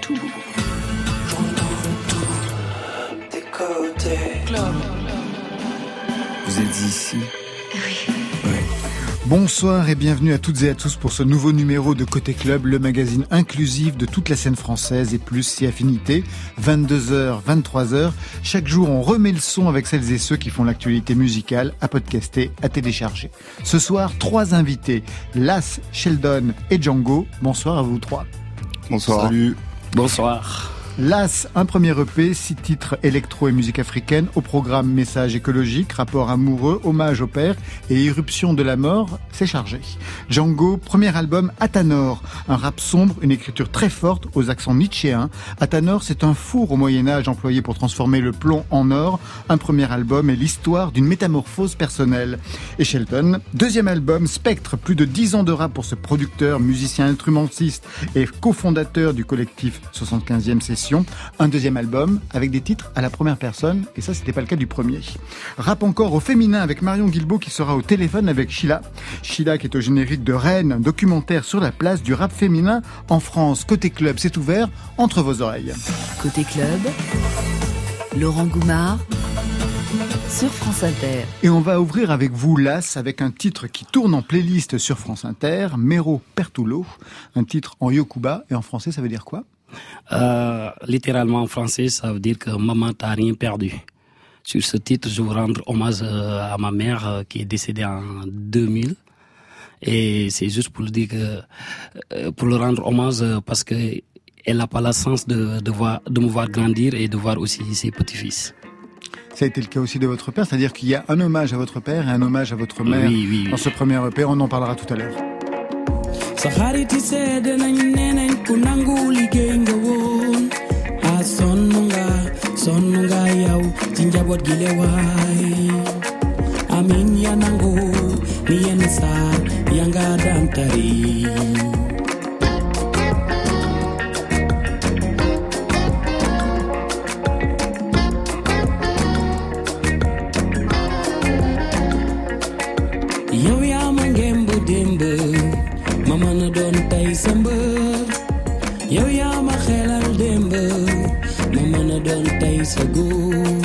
Tout. Tes côtés. Vous êtes ici? Oui. Bonsoir et bienvenue à toutes et à tous pour ce nouveau numéro de Côté Club, le magazine inclusif de toute la scène française et plus si affinité. 22h, 23h. Chaque jour, on remet le son avec celles et ceux qui font l'actualité musicale à podcaster, à télécharger. Ce soir, trois invités. Las, Sheldon et Django. Bonsoir à vous trois. Bonsoir. Salut. Bonsoir. Las, un premier EP, six titres électro et musique africaine, au programme Message écologique, rapport amoureux, hommage au père et irruption de la mort, c'est chargé. Django, premier album Atanor, un rap sombre, une écriture très forte aux accents nietzschéens. Atanor, c'est un four au Moyen-Âge employé pour transformer le plomb en or. Un premier album est l'histoire d'une métamorphose personnelle. Et Shelton, deuxième album, Spectre, plus de dix ans de rap pour ce producteur, musicien instrumentiste et cofondateur du collectif 75e session un deuxième album avec des titres à la première personne, et ça c'était pas le cas du premier. Rap encore au féminin avec Marion Guilbault qui sera au téléphone avec Sheila. Sheila qui est au générique de Rennes, un documentaire sur la place du rap féminin en France. Côté club, c'est ouvert entre vos oreilles. Côté club, Laurent Goumard sur France Inter. Et on va ouvrir avec vous l'As avec un titre qui tourne en playlist sur France Inter, Mero Pertulo, un titre en yokuba et en français ça veut dire quoi? Euh, littéralement en français, ça veut dire que maman t'as rien perdu. Sur ce titre, je veux rendre hommage euh, à ma mère euh, qui est décédée en 2000. Et c'est juste pour le dire que, pour le rendre hommage parce que elle n'a pas la chance de, de, voir, de me voir grandir et de voir aussi ses petits-fils. Ça a été le cas aussi de votre père, c'est-à-dire qu'il y a un hommage à votre père et un hommage à votre mère oui, oui, oui. dans ce premier EP. On en parlera tout à l'heure. kunanguli genga won. A sonnunga sonnunga yaw jinjabot gile way amin yanango ni yensa yanga dantari. years ago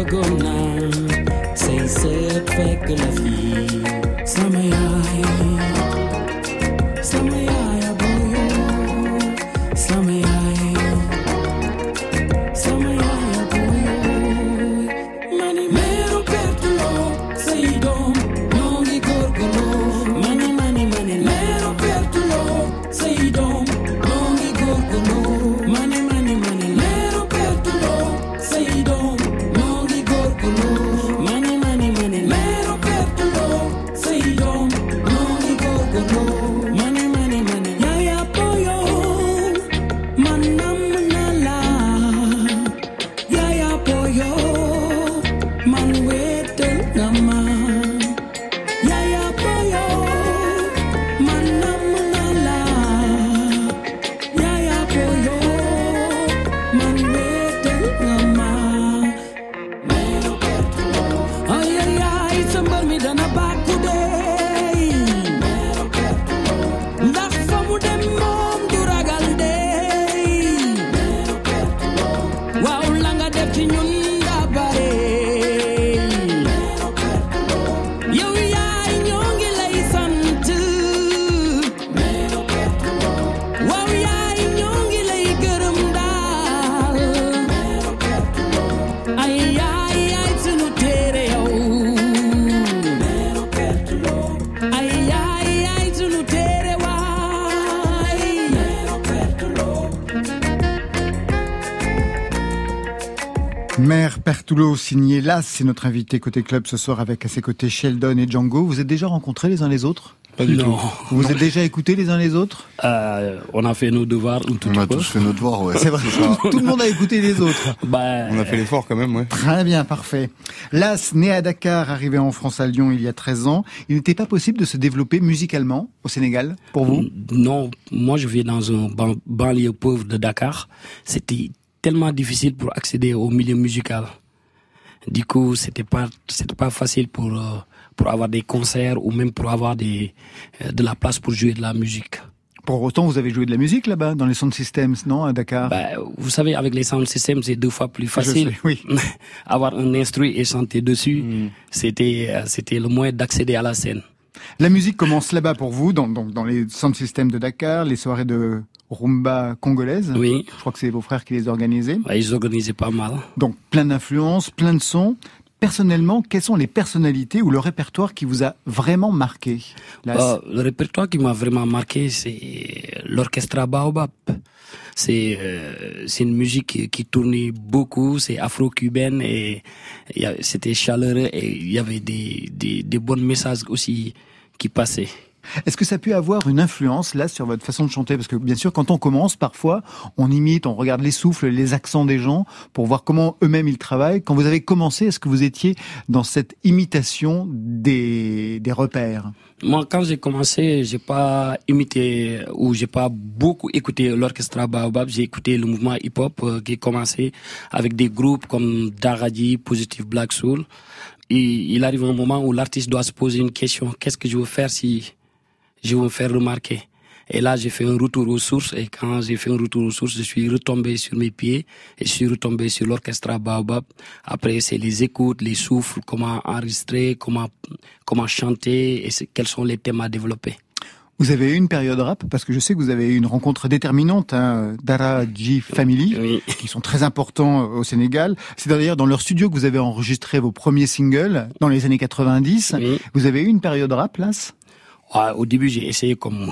yaay bëggoon naa say sët fekk la fii Toulouse signé Las, c'est notre invité côté club ce soir avec à ses côtés Sheldon et Django. Vous êtes déjà rencontrés les uns les autres? Pas du non. tout. Vous vous êtes déjà écoutés les uns les autres? Euh, on a fait nos devoirs tout On a tous fait notre devoir, ouais. C'est vrai, tout le monde a écouté les autres. Bah, On a fait l'effort quand même, ouais. Très bien, parfait. Las, né à Dakar, arrivé en France à Lyon il y a 13 ans, il n'était pas possible de se développer musicalement au Sénégal, pour vous? Non, moi je vis dans un ban- banlieue pauvre de Dakar. C'était tellement difficile pour accéder au milieu musical. Du coup, c'était pas c'était pas facile pour euh, pour avoir des concerts ou même pour avoir des euh, de la place pour jouer de la musique. Pour autant, vous avez joué de la musique là-bas, dans les sound systems, non, à Dakar? Bah, vous savez, avec les sound systems, c'est deux fois plus facile. sais, oui. avoir un instrument et chanter dessus, c'était euh, c'était le moyen d'accéder à la scène. La musique commence là-bas pour vous, dans, donc dans les sound systems de Dakar, les soirées de rumba congolaise. Oui, Je crois que c'est vos frères qui les organisaient. ouais, ils organisaient pas mal. Donc plein d'influences, plein de sons. Personnellement, quelles sont les personnalités ou le répertoire qui vous a vraiment marqué Euh, le répertoire qui m'a vraiment marqué, c'est l'orchestre Baobab. C'est euh, une musique qui, qui tournait beaucoup, c'est afro-cubaine et c'était chaleureux et il y avait des, des, des bons messages aussi qui passaient. Est-ce que ça pu avoir une influence là sur votre façon de chanter? Parce que bien sûr, quand on commence, parfois, on imite, on regarde les souffles, les accents des gens pour voir comment eux-mêmes ils travaillent. Quand vous avez commencé, est-ce que vous étiez dans cette imitation des, des repères? Moi, quand j'ai commencé, j'ai pas imité ou j'ai pas beaucoup écouté l'orchestre Baobab. J'ai écouté le mouvement hip-hop euh, qui a commencé avec des groupes comme Daradi, Positive Black Soul. Et il arrive un moment où l'artiste doit se poser une question. Qu'est-ce que je veux faire si je veux me faire remarquer? Et là, j'ai fait un retour aux sources. Et quand j'ai fait un retour aux sources, je suis retombé sur mes pieds et je suis retombé sur l'orchestre Baobab. Après, c'est les écoutes, les souffles, comment enregistrer, comment, comment chanter et quels sont les thèmes à développer. Vous avez eu une période rap parce que je sais que vous avez eu une rencontre déterminante, hein, Dara G Family, Oui. qui sont très importants au Sénégal. C'est d'ailleurs dans leur studio que vous avez enregistré vos premiers singles dans les années 90. Oui. Vous avez eu une période rap, là Ouais, au début, j'ai essayé comme...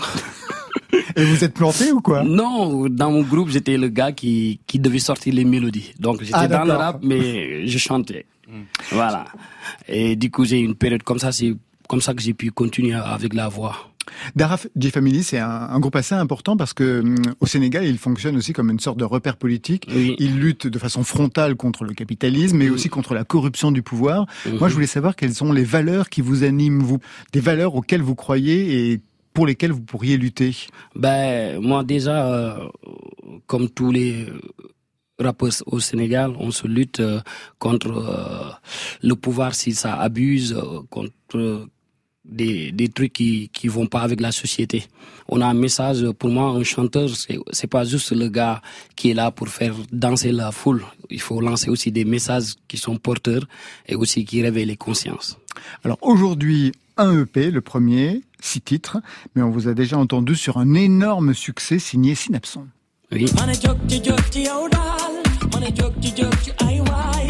Et vous êtes planté ou quoi? Non, dans mon groupe, j'étais le gars qui, qui devait sortir les mélodies. Donc, j'étais Ah, dans le rap, mais je chantais. Voilà. Et du coup, j'ai une période comme ça. C'est comme ça que j'ai pu continuer avec la voix. Dara G Family, c'est un, un groupe assez important parce que hum, au Sénégal, il fonctionne aussi comme une sorte de repère politique. Oui. Il lutte de façon frontale contre le capitalisme, mais aussi contre la corruption du pouvoir. Moi, je voulais savoir quelles sont les valeurs qui vous animent, vous, des valeurs auxquelles vous croyez et pour lesquelles vous pourriez lutter. Ben, moi déjà, euh, comme tous les rappeurs au Sénégal, on se lutte euh, contre euh, le pouvoir si ça abuse, contre des, des trucs qui qui vont pas avec la société. On a un message pour moi, un chanteur, c'est c'est pas juste le gars qui est là pour faire danser la foule. Il faut lancer aussi des messages qui sont porteurs et aussi qui réveillent les consciences. Alors aujourd'hui, un EP, le premier, six titres, mais on vous a déjà entendu sur un énorme succès signé Synapson. Oui. Ay waay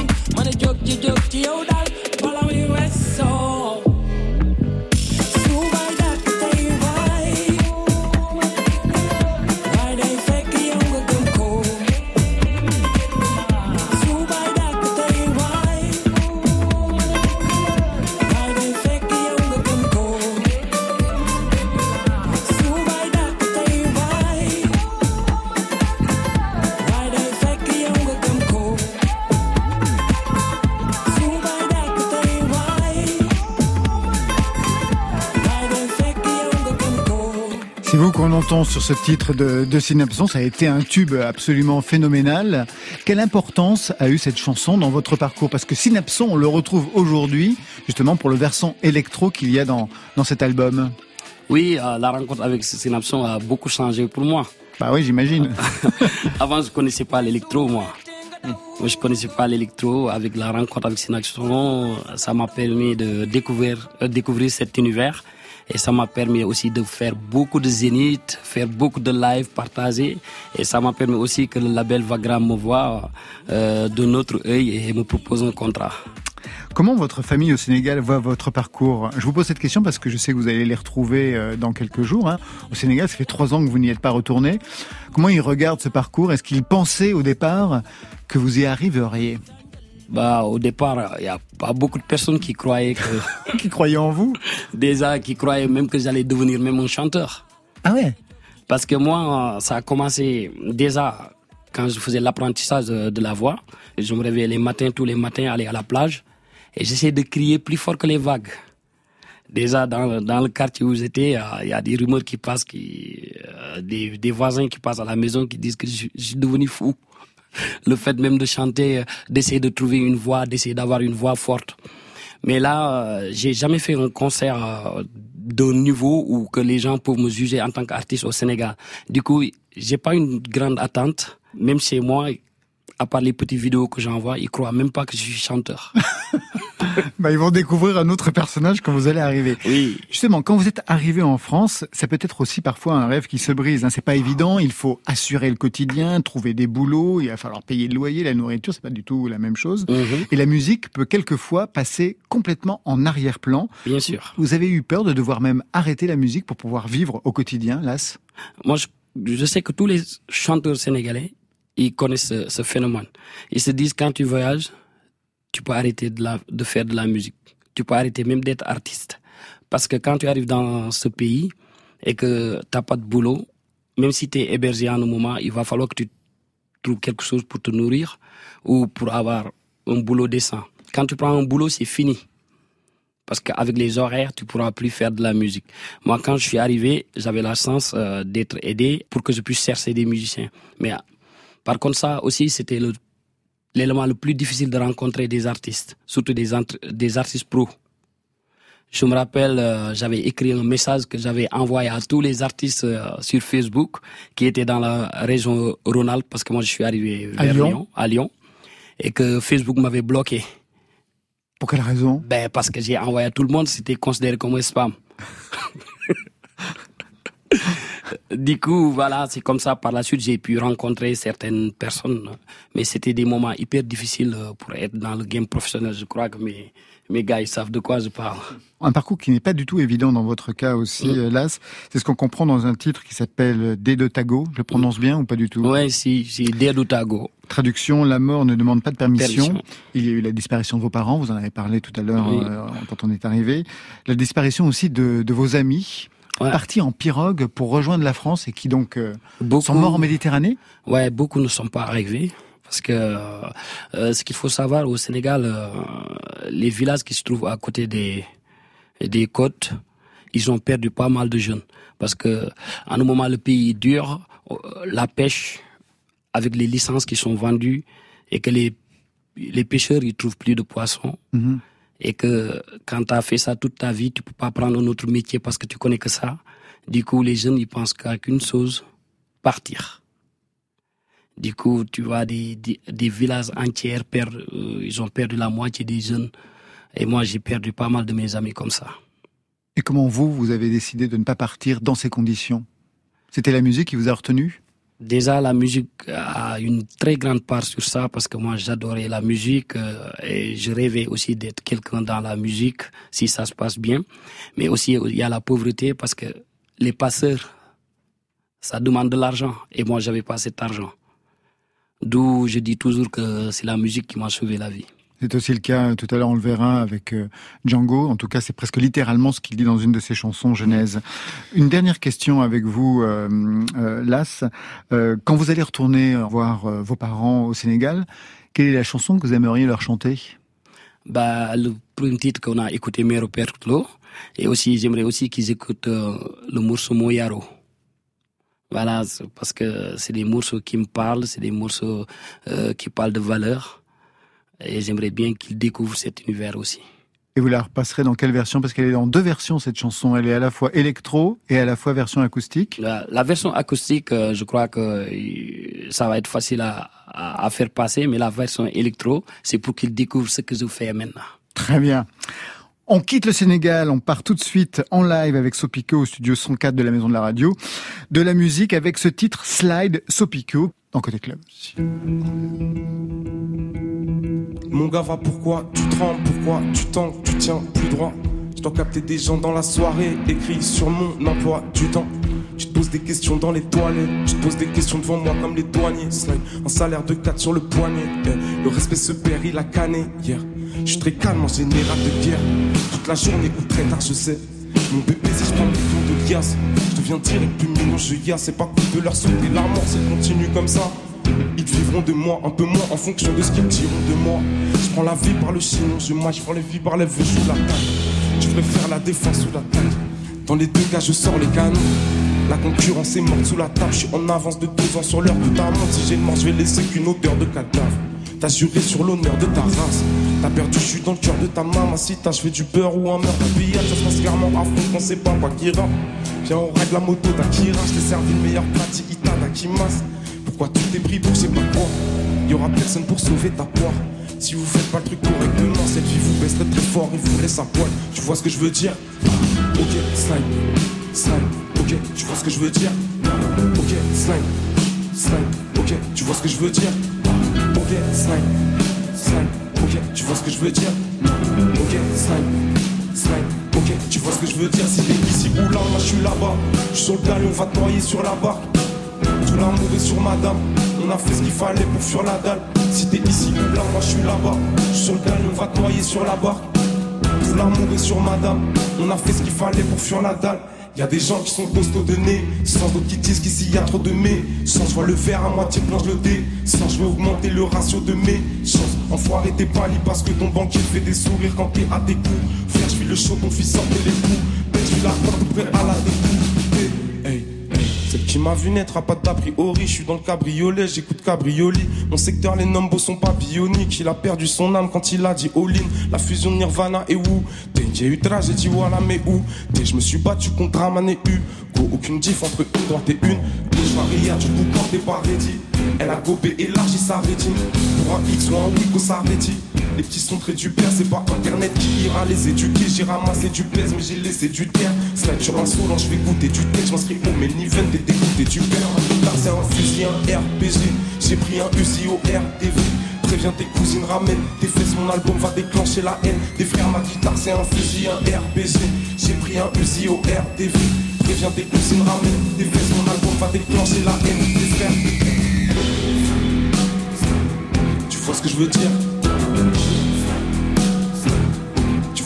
yow daal bala muy weesoo sur ce titre de, de Synapson, ça a été un tube absolument phénoménal. Quelle importance a eu cette chanson dans votre parcours? Parce que Synapson, on le retrouve aujourd'hui justement pour le versant électro qu'il y a dans, dans cet album. Oui, euh, la rencontre avec Synapson a beaucoup changé pour moi. Bah oui, j'imagine. Avant, je connaissais pas l'électro, moi. Moi, je connaissais pas l'électro. Avec la rencontre avec Synaxon, ça m'a permis de découvrir, euh, découvrir cet univers. Et ça m'a permis aussi de faire beaucoup de zénith, faire beaucoup de live partagés. Et ça m'a permis aussi que le label Vagram me voit euh, de notre œil et me propose un contrat. Comment votre famille au Sénégal voit votre parcours? Je vous pose cette question parce que je sais que vous allez les retrouver euh, dans quelques jours. hein. Au Sénégal, ça fait trois ans que vous n'y êtes pas retourné. Comment ils regardent ce parcours? Est-ce qu'ils pensaient au départ que vous y arriveriez? Bah, au départ, il y a pas beaucoup de personnes qui croyaient que, Qui croyait en vous déjà, qui croyaient même que j'allais devenir même un chanteur. Ah ouais Parce que moi, ça a commencé déjà quand je faisais l'apprentissage de, la voix. Je me réveillais les matins, tous les matins, aller à la plage. Et j'essayais de crier plus fort que les vagues. Déjà, dans, dans le quartier où j'étais, il y a des rumeurs qui passent, qui, euh, des, des voisins qui passent à la maison qui disent que je, je suis devenu fou. Le fait même de chanter, euh, d'essayer de trouver une voix, d'essayer d'avoir une voix forte. Mais là, euh, j'ai jamais fait un concert euh, d'un niveau où que les gens peuvent me juger en tant qu'artiste au Sénégal. Du coup, j'ai pas une grande attente. Même chez moi, à part les petites vidéos que j'envoie, ils croient même pas que je suis chanteur. bah, Ils vont découvrir un autre personnage quand vous allez arriver. Oui. Justement, quand vous êtes arrivé en France, ça peut être aussi parfois un rêve qui se brise. Hein. C'est pas évident. Il faut assurer le quotidien, trouver des boulots. Il va falloir payer le loyer, la nourriture. C'est pas du tout la même chose. Mhm. Et la musique peut quelquefois passer complètement en arrière-plan. Bien sûr. Vous avez eu peur de devoir même arrêter la musique pour pouvoir vivre au quotidien, Las? Moi, je, je sais que tous les chanteurs sénégalais, ils connaissent ce, phénomène. Ils se disent quand tu voyages, tu peux arrêter de, la, faire de la musique. Tu peux arrêter même d'être artiste. Parce que quand tu arrives dans ce pays et que t'as pas de boulot, même si tu es hébergé en un moment, il va falloir que tu trouves quelque chose pour te nourrir ou pour avoir un boulot décent. Quand tu prends un boulot, c'est fini. Parce qu'avec les horaires, tu pourras plus faire de la musique. Moi, quand je suis arrivé, j'avais la chance euh, d'être aidé pour que je puisse chercher des musiciens. Mais par contre, ça aussi, c'était l'élément le plus difficile de rencontrer des artistes, surtout des, entre- des artistes pros. Je me rappelle, euh, j'avais écrit un message que j'avais envoyé à tous les artistes euh, sur Facebook qui étaient dans la région Rhône-Alpes, parce que moi, je suis arrivé À Lyon, à Lyon, et que Facebook m'avait bloqué. Pour quelle raison? Ben, parce que j'ai envoyé à tout le monde, c'était considéré comme un spam. du coup, voilà, c'est comme ça. Par la suite, j'ai pu rencontrer certaines personnes, mais c'était des moments hyper difficiles euh, pour être dans le game professionnel. Je crois que mes, mes gars, ils savent de quoi je parle. Un parcours qui n'est pas du tout évident dans votre cas aussi, Mm. euh, Las. C'est ce qu'on comprend dans un titre qui s'appelle D de Tago. Je le prononce bien ou pas du tout? Ouais, si, si, Dedoutago. Traduction, la mort ne demande pas de permission. Permission. Il y a eu la disparition de vos parents, vous en avez parlé tout à l'heure Oui. euh, quand on est arrivé. La disparition aussi de, de vos amis, Ouais. partis en pirogue pour rejoindre la France et qui donc euh, Beaucoup, sont morts en Méditerranée. Ouais, beaucoup ne sont pas arrivés. Parce que euh, ce qu'il faut savoir au Sénégal, euh, les villages qui se trouvent à côté des, des côtes, ils ont perdu pas mal de jeunes. Parce que à un moment, le pays est dur, la pêche, avec les licences qui sont vendues, et que les, les pêcheurs, ils trouvent plus de poissons. Mhm. Et que quand tu as fait ça toute ta vie, tu peux pas prendre un autre métier parce que tu connais que ça. Du coup, les jeunes, ils pensent qu'à qu'une chose, partir. Du coup, tu vois des, des, des villages entiers perdre, euh, ils ont perdu la moitié des jeunes. Et moi, j'ai perdu pas mal de mes amis comme ça. Et comment vous, vous avez décidé de ne pas partir dans ces conditions? C'était la musique qui vous a retenu? Déjà, la musique a une très grande part sur ça parce que moi, j'adorais la musique euh, et je rêvais aussi d'être quelqu'un dans la musique si ça se passe bien. Mais aussi, il y a la pauvreté parce que les passeurs, ça demande de l'argent et moi, j'avais pas cet argent. D'où je dis toujours que c'est la musique qui m'a sauvé la vie. C'est aussi le cas, tout à l'heure on le verra avec euh, Django, en tout cas c'est presque littéralement ce qu'il dit dans une de ses chansons Genèse. Une dernière question avec vous, euh, euh, Las. Euh, quand vous allez retourner voir euh, vos parents au Sénégal, quelle est la chanson que vous aimeriez leur chanter? Bah, le premier titre qu'on a écouté, Mero Pertlo, et aussi, j'aimerais aussi qu'ils écoutent euh, le morceau Moyaro. Voilà, parce que c'est des morceaux qui me parlent, c'est des morceaux euh, qui parlent de valeur. Et j'aimerais bien qu'ils découvrent cet univers aussi. Et vous la repasserez dans quelle version? Parce qu'elle est en deux versions cette chanson. Elle est à la fois électro et à la fois version acoustique. La, la version acoustique, euh, je crois que euh, ça va être facile à faire passer, mais la version électro, c'est pour qu'ils découvrent ce que je fais maintenant. Très bien. On quitte le Sénégal, on part tout de suite en live avec Sopico au studio 104 de la Maison de la Radio. De la musique avec ce titre Slide Sopico dans Côté Club. Mon gars va pourquoi tu trembles, pourquoi tu tanques, tu tiens plus droit. Je dois capter des gens dans la soirée, écrit sur mon emploi du temps. Tu te poses des questions dans les toilettes. Tu te poses des questions devant moi comme les douaniers. Slide, un salaire de 4 sur le poignet. Le respect se perd, il a canné hier. Je suis très calme en général de guerre. Toute la journée ou très tard, je sais. Mon bébé, si je prends des tours de liasse, je deviens direct plus mignon, je yasse. C'est pas cool de leur sauter la mort, continue comme ça. Ils vivront de moi, un peu moins en fonction de ce qu'ils diront de moi. Prends la vie par le chignon, je je prends les vies par les vœux, joue la table. Je préfère la défense ou l'attaque. Dans les deux cas, je sors les canons. La concurrence est morte sous la table, je suis en avance de deux ans sur l'heure de ta montre. Si j'ai le mort, je vais laisser qu'une odeur de cadavre. T'as juré sur l'honneur de ta race. T'as perdu, je dans le cœur de ta maman. Si t'as, je fais du beurre ou un meurtre. Billard, ça se passe clairement à fond qu'on sait pas quoi qui rappe. Viens, on règle la moto d'Akira. Je t'ai servi le meilleur plat Ita d'Akimas. Pourquoi tu t'es pris pour sais pas quoi Y aura personne pour sauver ta poire. Si vous faites pas le truc correctement, cette vie vous baisserait très fort et vous laisse à poil. Tu vois ce que je veux dire? Ok, slime, slime, ok, tu vois ce que je veux dire? Ok, slime, slime, ok, tu vois ce que je veux dire? Ok, slime, slime, ok, tu vois ce que je veux dire? Ok, slime, slime, ok, tu vois ce que je veux dire? Si t'es ici ou là, moi je suis là-bas. Je suis sur le on va te noyer sur la barque tout l'amour est sur madame. On a fait ce qu'il fallait pour fuir la dalle. Si t'es ici ou là, moi je suis là-bas. Je sur le galion, on va te noyer sur la barque. Tout l'amour est sur madame. On a fait ce qu'il fallait pour fuir la dalle. Y a des gens qui sont costauds de nez, sans d'autres qui disent qu'ici y a trop de mais. Sans je vois le verre à moitié plein, le dé. Sans je veux augmenter le ratio de mes chances. Enfoiré t'es pâli parce que ton banquier fait des sourires quand t'es à tes coups. Frère, je suis le chaud, ton fils sortait les coups. Suis la porte prêt à la découpe. Celle qui m'a vu naître a pas d'a priori, je suis dans le cabriolet, j'écoute cabrioli. Mon secteur, les nombres sont pas bioniques. Il a perdu son âme quand il a dit all-in. La fusion Nirvana et où? T'es j'ai eu tra, j'ai dit voilà, mais où? T'es, je me suis battu contre Raman et U. Go, aucune diff entre une droite et une. Gauche Maria, du coup, quand t'es pas. Elle a gobé, élargi sa rétine. Pour un X ou un Wico, ça rédit. Les petits sont très du père, c'est pas internet qui ira les éduquer. J'ai ramassé du pèse, mais j'ai laissé du terre. Slide sur un je vais goûter du thé. Je m'inscris au Meniven, t'es dégoûté du père. C'est un fusil, un RPG. J'ai pris un Uzi au RTV. Préviens tes cousines, ramène tes fesses, mon album va déclencher la haine. Des frères, ma guitare, c'est un fusil, un RPG. J'ai pris un Uzi au RTV. Préviens tes cousines, ramène tes fesses, mon album va déclencher la haine. Des frères. Tu vois ce que je veux dire?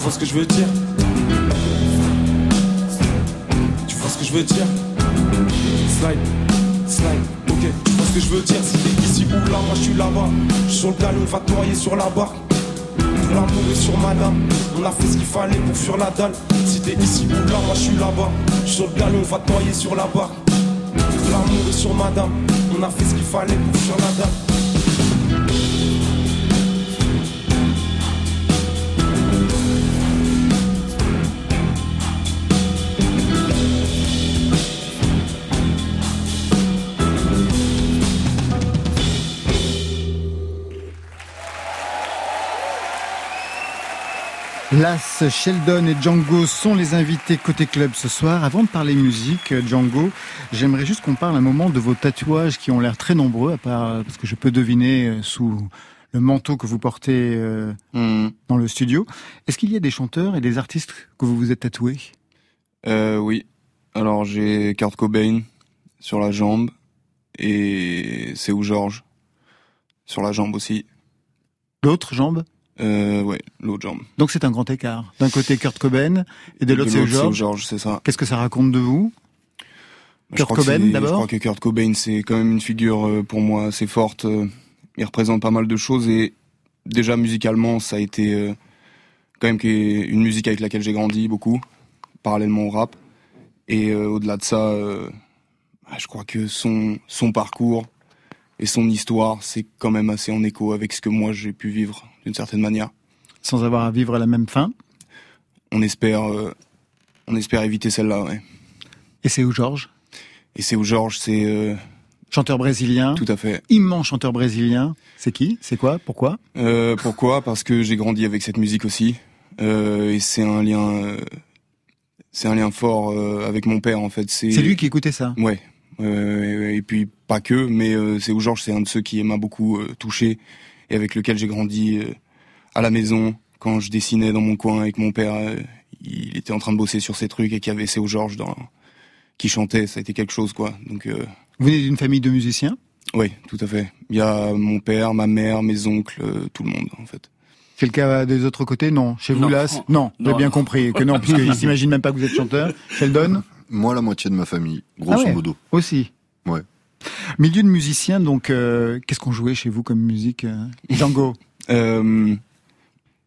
Tu vois ce que je veux dire. Tu vois ce que je veux dire. Slide, slide, ok. Tu vois ce que je veux dire. Si t'es ici ou là, moi je suis là-bas. Je suis sur le galon, on va te noyer sur la barque Tout l'amour est sur madame On a fait ce qu'il fallait pour fuir la dalle. Si t'es ici ou là, moi je suis là-bas. Je suis sur le galon, on va te noyer sur la barque Tout l'amour est sur madame On a fait ce qu'il fallait pour fuir la dalle Las, Sheldon et Django sont les invités côté club ce soir. Avant de parler musique, Django, j'aimerais juste qu'on parle un moment de vos tatouages qui ont l'air très nombreux, à part parce que je peux deviner euh, sous le manteau que vous portez euh, Hmm. dans le studio. Est-ce qu'il y a des chanteurs et des artistes que vous vous êtes tatoués? Euh, oui. Alors j'ai Kurt Cobain sur la jambe et c'est où George sur la jambe aussi. L'autre jambe Euh, ouais, l'autre jambe. Donc c'est un grand écart. D'un côté Kurt Cobain et de l'autre c'est George. George, c'est ça. Qu'est-ce que ça raconte de vous Je Kurt Cobain, d'abord Je crois que Kurt Cobain, c'est quand même une figure euh, pour moi assez forte. euh, Il représente pas mal de choses et déjà musicalement, ça a été quand même une musique avec laquelle j'ai grandi beaucoup, parallèlement au rap. Et au-delà de ça, bah, je crois que son son parcours et son histoire, c'est quand même assez en écho avec ce que moi j'ai pu vivre d'une certaine manière. Sans avoir à vivre la même fin. On espère, euh, on espère éviter celle-là. Ouais. Et c'est où George Et c'est où George, c'est euh, Chanteur brésilien. tout à fait. Immense chanteur brésilien. C'est qui? C'est quoi? Pourquoi? Euh, pourquoi? Parce que j'ai grandi avec cette musique aussi, et c'est un lien, c'est un lien fort avec mon père en fait. C'est lui qui écoutait ça? Ouais. et puis pas que, mais c'est où Georges, c'est un de ceux qui m'a beaucoup touché et avec lequel j'ai grandi euh, à la maison quand je dessinais dans mon coin avec mon père. euh, il était en train de bosser sur ces trucs et qu'il y avait C'est où Georges dans, qui chantait, ça a été quelque chose, quoi. Donc, euh, Vous venez d'une famille de musiciens? Oui, tout à fait. Il y a mon père, ma mère, mes oncles, euh, tout le monde, en fait. C'est le cas des autres côtés? Non. Chez vous, là Non, Non, bien compris que non, puisqu'ils s'imaginent même pas que vous êtes chanteur. Sheldon? Moi, la moitié de ma famille, grosso Ah ouais. modo. Aussi Ouais. Milieu de musicien, donc, euh, qu'est-ce qu'on jouait chez vous comme musique euh, Django Euh,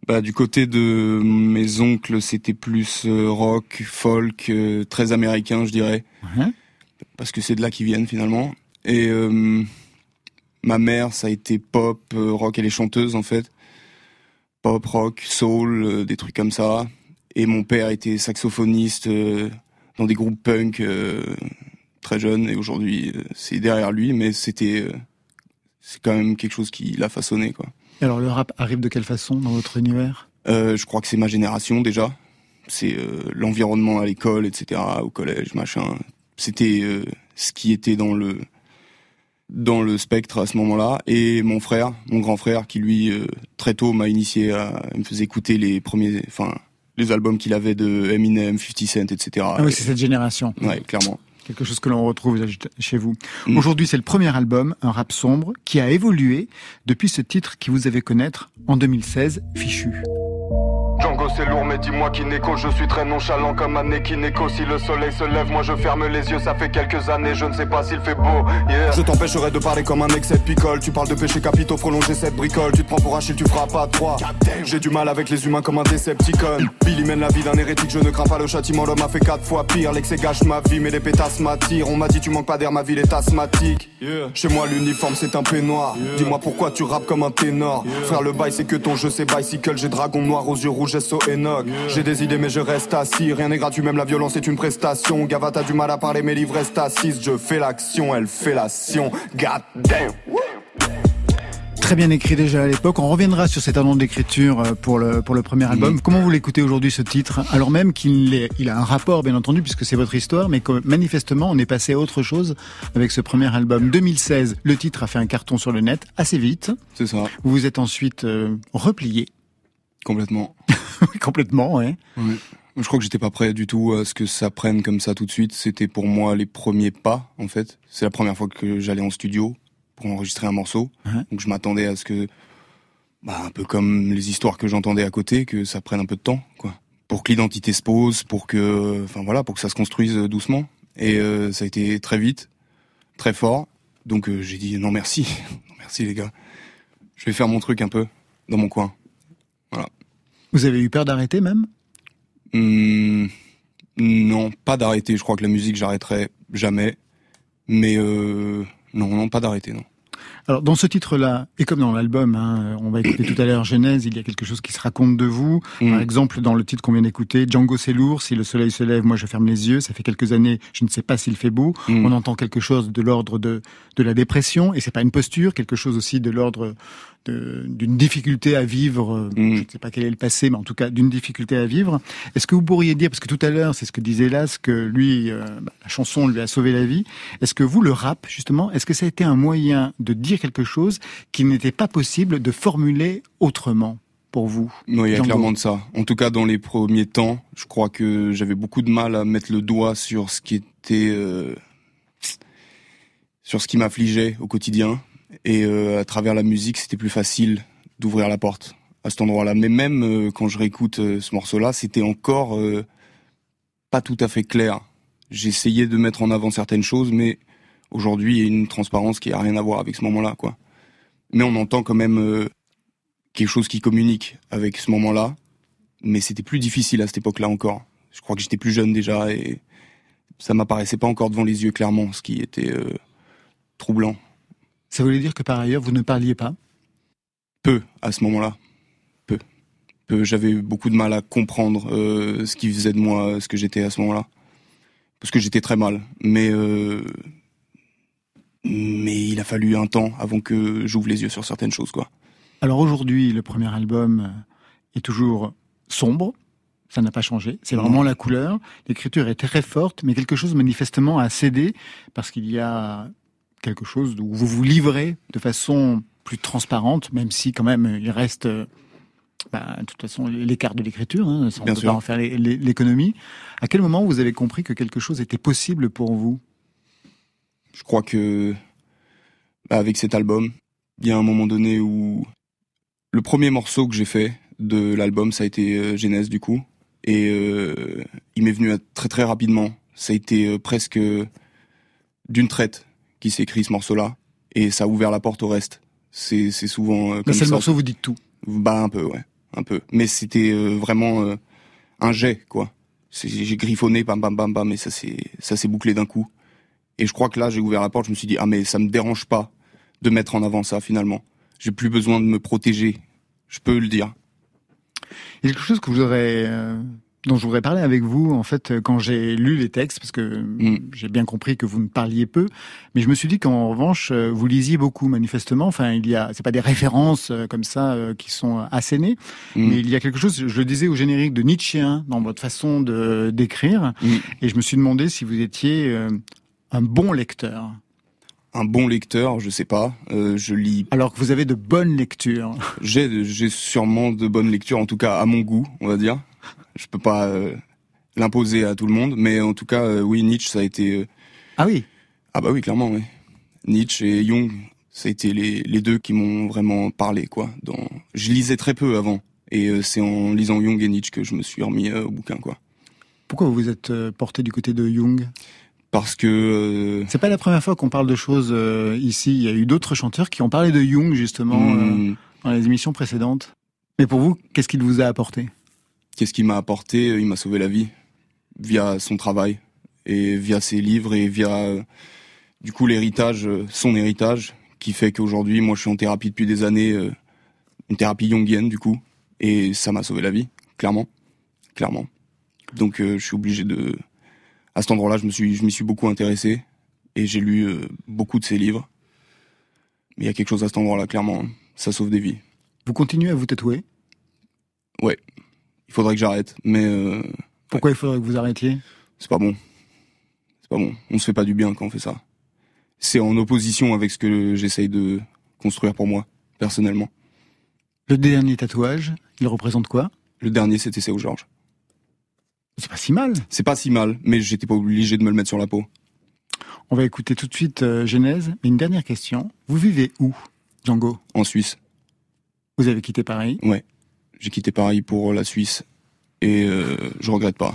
bah, du côté de mes oncles, c'était plus rock, folk, très américain, je dirais, Ouais. parce que c'est de là qu'ils viennent finalement. Et euh, ma mère, ça a été pop, rock, elle est chanteuse en fait. Pop, rock, soul, des trucs comme ça. Et mon père était saxophoniste dans des groupes punk très jeune. Et aujourd'hui, euh, c'est derrière lui, mais c'était, euh, c'est quand même quelque chose qui l'a façonné, quoi. Et Alors, le rap arrive de quelle façon dans votre univers? Euh, je crois que c'est ma génération déjà. C'est euh, l'environnement à l'école, etc., au collège, machin. C'était euh, ce qui était dans le dans le spectre à ce moment-là. Et mon frère, mon grand frère, qui lui très tôt m'a initié à, il me faisait écouter les premiers, enfin les albums qu'il avait de Eminem, 50 Cent, etc. Ah oui, c'est cette génération. ouais, clairement. Quelque chose que l'on retrouve chez vous. Mm. Aujourd'hui, c'est le premier album, un rap sombre, qui a évolué depuis ce titre qui vous avait connaître en 2016, Fichu. Django c'est lourd mais dis-moi qui Je suis très nonchalant comme un nez qui négo Si le soleil se lève moi je ferme les yeux Ça fait quelques années je ne sais pas s'il fait beau yeah. Je t'empêcherai de parler comme un excès de picole. Tu parles de péché capitaux, prolonger cette bricole. Tu te prends pour Achille, tu feras pas trois. J'ai du mal avec les humains comme un Decepticon. Billy mène la vie d'un hérétique, je ne crains pas le châtiment. L'homme a fait quatre fois pire. L'excès gâche ma vie, mais les pétasses m'attirent. On m'a dit tu manques pas d'air, ma ville est asthmatique. Chez moi l'uniforme c'est un peignoir. Dis-moi pourquoi tu rappes comme un ténor. Frère, le bail c'est que ton jeu c'est bicycle. J'ai dragon noir aux yeux rouges, SO Enoch. J'ai des idées mais je reste assis. Rien n'est gratuit, même la violence est une prestation. Gava, t'as du mal à parler, mes livres restent assises. Je fais l'action, elle fait l'action. God damn. Très bien écrit déjà à l'époque. On reviendra sur cet talent d'écriture euh, pour le, pour le premier album. Comment vous l'écoutez aujourd'hui ce titre? Alors même qu'il il a un rapport bien entendu puisque c'est votre histoire, mais que manifestement on est passé à autre chose avec ce premier album. 2016, le titre a fait un carton sur le net assez vite. C'est ça, Vous vous êtes ensuite euh, replié complètement. complètement. Je crois que j'étais pas prêt du tout à ce que ça prenne comme ça tout de suite. C'était pour moi les premiers pas, en fait. C'est la première fois que j'allais en studio pour enregistrer un morceau. Ouais. Donc je m'attendais à ce que, bah, un peu comme les histoires que j'entendais à côté, que ça prenne un peu de temps, quoi. Pour que l'identité se pose, pour que, enfin voilà, pour que ça se construise euh, doucement. Et euh, ça a été très vite, très fort. Donc euh, j'ai dit non merci, non merci les gars. Je vais faire mon truc un peu dans mon coin. Vous avez eu peur d'arrêter même Hmm, non, pas d'arrêter. Je crois que la musique, j'arrêterai jamais. Mais euh, non, non, pas d'arrêter, non. Alors dans ce titre-là, et comme dans l'album, hein, on va écouter tout à l'heure Genèse, il y a quelque chose qui se raconte de vous. Mm. Par exemple, dans le titre qu'on vient d'écouter, Django c'est lourd, si le soleil se lève, moi je ferme les yeux, ça fait quelques années, je ne sais pas s'il fait beau. Mm. On entend quelque chose de l'ordre de, de la dépression, et c'est pas une posture, quelque chose aussi de l'ordre d'une difficulté à vivre, euh, Mm. je ne sais pas quel est le passé, mais en tout cas d'une difficulté à vivre. Est-ce que vous pourriez dire, parce que tout à l'heure, c'est ce que disait Las, que lui, euh, bah, la chanson lui a sauvé la vie, est-ce que vous, le rap, justement, est-ce que ça a été un moyen de dire quelque chose qui n'était pas possible de formuler autrement pour vous Non, il y a clairement de ça. En tout cas, dans les premiers temps, je crois que j'avais beaucoup de mal à mettre le doigt sur ce qui était, euh, sur ce qui m'affligeait au quotidien. Et euh, à travers la musique, c'était plus facile d'ouvrir la porte à cet endroit-là. Mais même euh, quand je réécoute euh, ce morceau-là, c'était encore euh, pas tout à fait clair. J'essayais de mettre en avant certaines choses, mais aujourd'hui, il y a une transparence qui a rien à voir avec ce moment-là, quoi. Mais on entend quand même euh, quelque chose qui communique avec ce moment-là. Mais c'était plus difficile à cette époque-là encore. Je crois que j'étais plus jeune déjà et ça m'apparaissait pas encore devant les yeux clairement, ce qui était euh, troublant. Ça voulait dire que par ailleurs, vous ne parliez pas? Peu à ce moment-là. Peu. Peu. J'avais beaucoup de mal à comprendre euh, ce qui faisait de moi ce que j'étais à ce moment-là. Parce que j'étais très mal. Mais, euh, mais il a fallu un temps avant que j'ouvre les yeux sur certaines choses, quoi. Alors aujourd'hui, le premier album euh, est toujours sombre. Ça n'a pas changé. C'est vraiment la couleur. L'écriture est très forte, mais quelque chose manifestement a cédé parce qu'il y a quelque chose où vous vous livrez de façon plus transparente, même si quand même il reste euh, bah, de toute façon l'écart de l'écriture, hein, on Bien peut sûr. pas en faire l'é- l'é- l'économie. À quel moment vous avez compris que quelque chose était possible pour vous? Je crois que bah, avec cet album, il y a un moment donné où le premier morceau que j'ai fait de l'album, ça a été euh, Genèse du coup, et euh, il m'est venu très très rapidement. Ça a été euh, presque d'une traite qui s'est écrit ce morceau-là, et ça a ouvert la porte au reste. C'est c'est souvent euh, comme c'est le morceau, vous dites tout. Bah un peu, ouais, un peu. Mais c'était euh, vraiment un jet, quoi. J'ai griffonné, bam, bam, bam, bam, et ça s'est ça s'est bouclé d'un coup. Et je crois que là, j'ai ouvert la porte, je me suis dit ah mais ça me dérange pas de mettre en avant ça finalement. J'ai plus besoin de me protéger. Je peux le dire. Il y a quelque chose que euh, dont je voudrais parler avec vous, en fait, quand j'ai lu les textes, parce que Mm. j'ai bien compris que vous ne parliez peu, mais je me suis dit qu'en revanche, euh, vous lisiez beaucoup, manifestement. Enfin, il y a, c'est pas des références euh, comme ça euh, qui sont assénées, Mm. mais il y a quelque chose, je le disais au générique, de Nietzschéen dans votre façon de d'écrire, Mm. et je me suis demandé si vous étiez un bon lecteur, Un bon lecteur, je sais pas. Euh, je lis. alors que vous avez de bonnes lectures. J'ai j'ai sûrement de bonnes lectures, en tout cas à mon goût, on va dire. Je peux pas euh, l'imposer à tout le monde, mais en tout cas, euh, oui, Nietzsche, ça a été. Ah oui, Ah bah oui, clairement, oui. Nietzsche et Jung, ça a été les, les deux qui m'ont vraiment parlé, quoi. Dans... Je lisais très peu avant, et c'est en lisant Jung et Nietzsche que je me suis remis au bouquin, quoi. pourquoi vous vous êtes porté du côté de Jung? Parce que... euh, C'est pas la première fois qu'on parle de choses euh, ici. Il y a eu d'autres chanteurs qui ont parlé de Jung justement euh, hmm, dans les émissions précédentes. Mais pour vous, qu'est-ce qu'il vous a apporté? Qu'est-ce qu'il m'a apporté? Il m'a sauvé la vie, via son travail, et via ses livres, et via, euh, du coup, l'héritage, euh, son héritage, qui fait qu'aujourd'hui, moi, je suis en thérapie depuis des années, euh, une thérapie jungienne, du coup, et ça m'a sauvé la vie, clairement, clairement. Donc, euh, je suis obligé de... À cet endroit-là, je me suis, je m'y suis beaucoup intéressé, et j'ai lu euh, beaucoup de ses livres. Mais il y a quelque chose à cet endroit-là, clairement, hein. ça sauve des vies. Vous continuez à vous tatouer? Il faudrait que j'arrête, mais euh, Pourquoi il faudrait que vous arrêtiez? C'est pas bon. C'est pas bon. On se fait pas du bien quand on fait ça. C'est en opposition avec ce que j'essaye de construire pour moi, personnellement. Le dernier tatouage, il représente quoi? Le dernier, c'était Théo Georges. C'est pas si mal. C'est pas si mal, mais j'étais pas obligé de me le mettre sur la peau. On va écouter tout de suite euh, Genèse. Mais une dernière question. Vous vivez où, Django? En Suisse, Vous avez quitté Paris? j'ai quitté Paris pour la Suisse et euh, je regrette pas.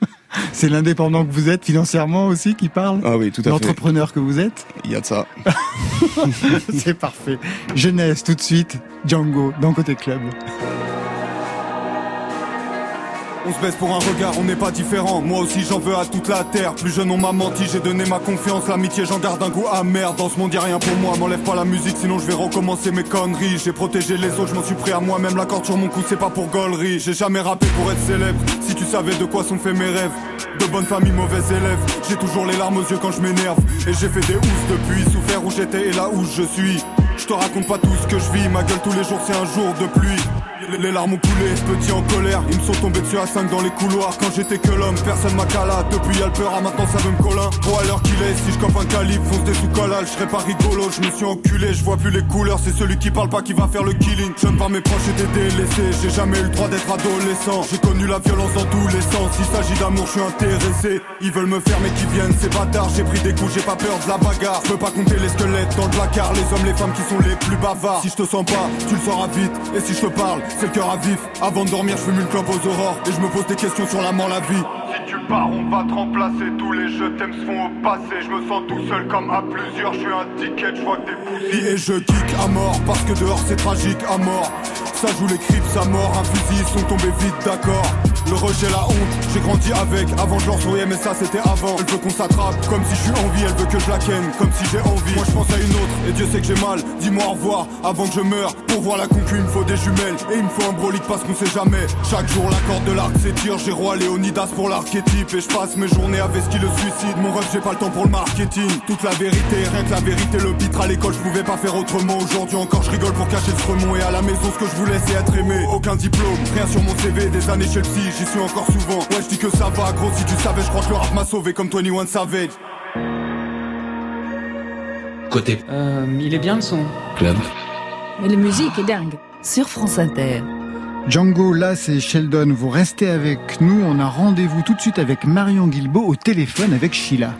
C'est l'indépendant que vous êtes financièrement aussi qui parle? Ah oui, tout à fait. L'entrepreneur que vous êtes? Il y a de ça. C'est parfait. Genèse tout de suite. Django dans Côté Club. On se baisse pour un regard, on n'est pas différent. Moi aussi j'en veux à toute la terre. Plus jeune on m'a menti, j'ai donné ma confiance. L'amitié j'en garde un goût amer. Dans ce monde y'a rien pour moi, m'enlève pas la musique sinon je vais recommencer mes conneries. J'ai protégé les autres, je m'en suis pris à moi-même. La corde sur mon cou c'est pas pour gaulerie. J'ai jamais rappé pour être célèbre. Si tu savais de quoi sont faits mes rêves. De bonne famille, mauvais élève. J'ai toujours les larmes aux yeux quand je m'énerve. Et j'ai fait des housses depuis, souffert où j'étais et là où je suis. Je te raconte pas tout ce que je vis, ma gueule tous les jours c'est un jour de pluie. Les- larmes ont coulé, petit en colère. Ils me sont tombés dessus à 5 dans les couloirs. Quand j'étais que l'homme, personne m'a cala. Depuis y'a le peur, ah, maintenant ça veut me colin. Bon, à l'heure qu'il est, si je cope un calibre, fonce des sous collal, je serais pas rigolo. Je me suis enculé, je vois plus les couleurs. C'est celui qui parle pas qui va faire le killing. J'aime par mes proches et des délaissés. J'ai jamais eu le droit d'être adolescent. J'ai connu la violence dans tous les sens. S'il s'agit d'amour, je suis intéressé. Ils veulent me faire, mais qui viennent, ces bâtards. J'ai pris des coups, j'ai pas peur de la bagarre. Je peux pas compter les squelettes dans le placard. Les hommes, les femmes qui sont les plus bavards. Si je te sens pas, tu le sauras vite. Et si je te parle, c'est le cœur à vif. Avant de dormir, je fume une clope aux aurores. Et je me pose des questions sur la mort, la vie. Si tu pars, on va te remplacer. Tous les jeux t'aiment se font au passé. Je me sens tout seul comme à plusieurs. Je suis un ticket, je vois que des poussies. Et je kick à mort parce que dehors c'est tragique à mort. Ça joue les crips à mort, un fusil, ils sont tombés vite, d'accord. Le rejet, la honte, j'ai grandi avec. Avant, je leur souriais, mais ça c'était avant. Elle veut qu'on s'attrape, comme si je suis en vie, elle veut que je la ken, comme si j'ai envie. Moi je pense à une autre, et Dieu sait que j'ai mal. Dis-moi au revoir avant que je meure. Pour voir la concu, il me faut des jumelles. Et il me faut un brolique parce qu'on sait jamais. Chaque jour, la corde de l'arc s'étire. J'ai roi Léonidas pour l'archétype. Et je passe mes journées avec ce qui le suicide. Mon rêve, j'ai pas le temps pour le marketing. Toute la vérité, rien que la vérité. Le pitre à l'école, je pouvais pas faire autrement. Aujourd'hui encore, je rigole pour cacher le fremont. Et à la maison, ce que je voulais, c'est être aimé. Aucun diplôme, rien sur mon CV. Des années chez le psy, j'y suis encore souvent. Ouais, je dis que ça va, gros. Si tu savais, je crois que le rap m'a sauvé comme 21 Savage. Côté Euh, il est bien le son. club. Mais la musique est dingue. Sur France Inter, Django, là c'est Sheldon, vous restez avec nous, on a rendez-vous tout de suite avec Marion Guilbeault au téléphone avec Sheila.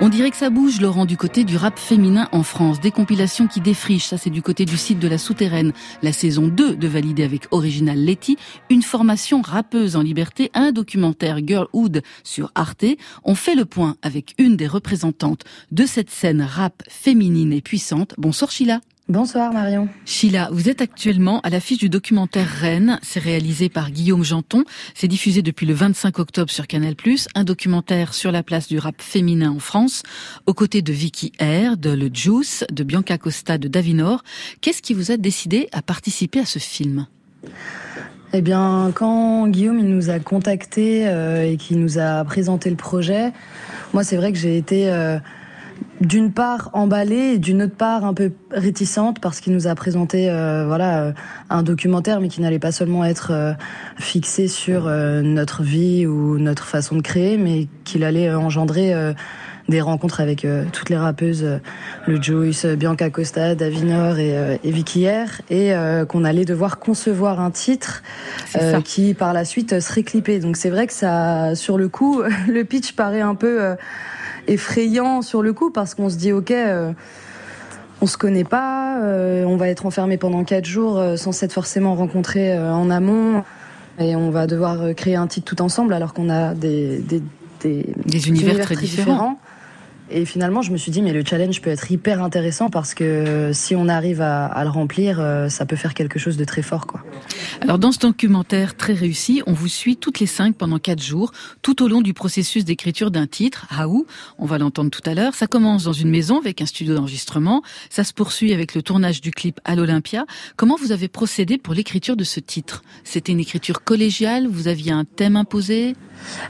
On dirait que ça bouge, Laurent, du côté du rap féminin en France. Des compilations qui défrichent, ça c'est du côté du site de la Souterraine. La saison 2 de Valider avec Original Letty, une formation rappeuse en liberté, un documentaire Girlhood sur Arte. On fait le point avec une des représentantes de cette scène rap féminine et puissante. Bonsoir Sheila. Bonsoir Marion. Sheila, vous êtes actuellement à l'affiche du documentaire Rennes. C'est réalisé par Guillaume Janton. C'est diffusé depuis le 25 octobre sur Canal+. Un documentaire sur la place du rap féminin en France, aux côtés de Vicky R, de Le Juice, de Bianca Costa, de Davinor. Qu'est-ce qui vous a décidé à participer à ce film? Eh bien, quand Guillaume il nous a contactés euh, et qu'il nous a présenté le projet, moi c'est vrai que j'ai été euh, d'une part emballée et d'une autre part un peu réticente parce qu'il nous a présenté euh, voilà euh, un documentaire mais qui n'allait pas seulement être euh, fixé sur euh, notre vie ou notre façon de créer mais qu'il allait engendrer euh, des rencontres avec euh, toutes les rappeuses, euh, le Joyce, Bianca Costa, Davinor et, euh, et Vicky R, et euh, qu'on allait devoir concevoir un titre euh, qui par la suite serait clippé. Donc c'est vrai que ça, sur le coup, le pitch paraît un peu euh, effrayant sur le coup parce qu'on se dit ok. euh, on se connaît pas, euh, on va être enfermé pendant quatre jours euh, sans s'être forcément rencontré en amont, et on va devoir créer un titre tout ensemble alors qu'on a des des, des, Des univers très différents. Et finalement, je me suis dit, mais le challenge peut être hyper intéressant parce que si on arrive à, à le remplir, euh, ça peut faire quelque chose de très fort, quoi. Alors dans ce documentaire très réussi, on vous suit toutes les cinq pendant quatre jours, tout au long du processus d'écriture d'un titre, Raoult, on va l'entendre tout à l'heure. Ça commence dans une maison avec un studio d'enregistrement, ça se poursuit avec le tournage du clip à l'Olympia. Comment vous avez procédé pour l'écriture de ce titre? C'était une écriture collégiale? Vous aviez un thème imposé?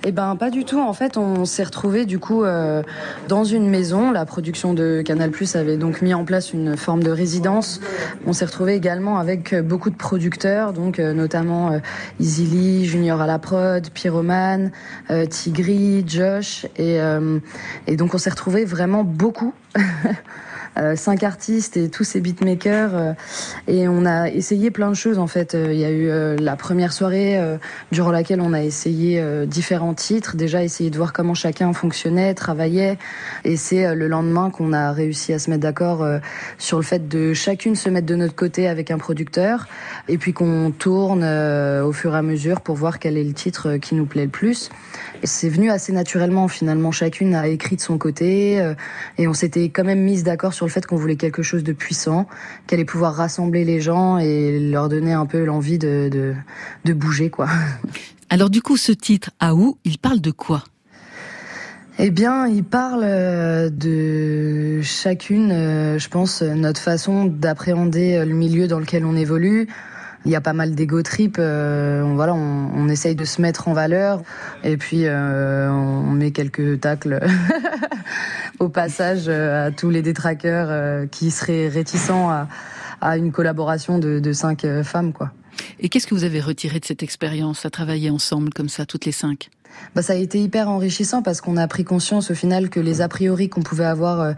Eh ben pas du tout. En fait, on s'est retrouvé du coup euh, dans une maison. La production de Canal Plus avait donc mis en place une forme de résidence. On s'est retrouvé également avec euh, beaucoup de producteurs, donc euh, notamment euh, Easy Lee, Junior à la prod, Pyroman, euh, Tigri, Josh, et euh, et donc on s'est retrouvé vraiment beaucoup. Euh, cinq artistes et tous ces beatmakers euh, et on a essayé plein de choses en fait. Euh, il y a eu la première soirée durant laquelle on a essayé différents titres. Déjà essayer de voir comment chacun fonctionnait travaillait. Et c'est le lendemain qu'on a réussi à se mettre d'accord sur le fait de chacune se mettre de notre côté avec un producteur. Et puis qu'on tourne au fur et à mesure pour voir quel est le titre qui nous plaît le plus c'est venu assez naturellement finalement chacune a écrit de son côté euh, et on s'était quand même mise d'accord sur le fait qu'on voulait quelque chose de puissant, qu'elle allait pouvoir rassembler les gens et leur donner un peu l'envie de, de, de bouger, quoi. Alors du coup, ce titre, Raoult, il parle de quoi? Eh bien, il parle euh, de chacune, euh, je pense, notre façon d'appréhender le milieu dans lequel on évolue. Il y a pas mal d'ego trip. euh, on, voilà, on, on essaye de se mettre en valeur et puis euh, on met quelques tacles au passage euh, à tous les détraqueurs qui seraient réticents à, à une collaboration de, de cinq femmes, quoi. Et qu'est-ce que vous avez retiré de cette expérience à travailler ensemble comme ça, toutes les cinq? Bah, ça a été hyper enrichissant parce qu'on a pris conscience au final que les a priori qu'on pouvait avoir euh,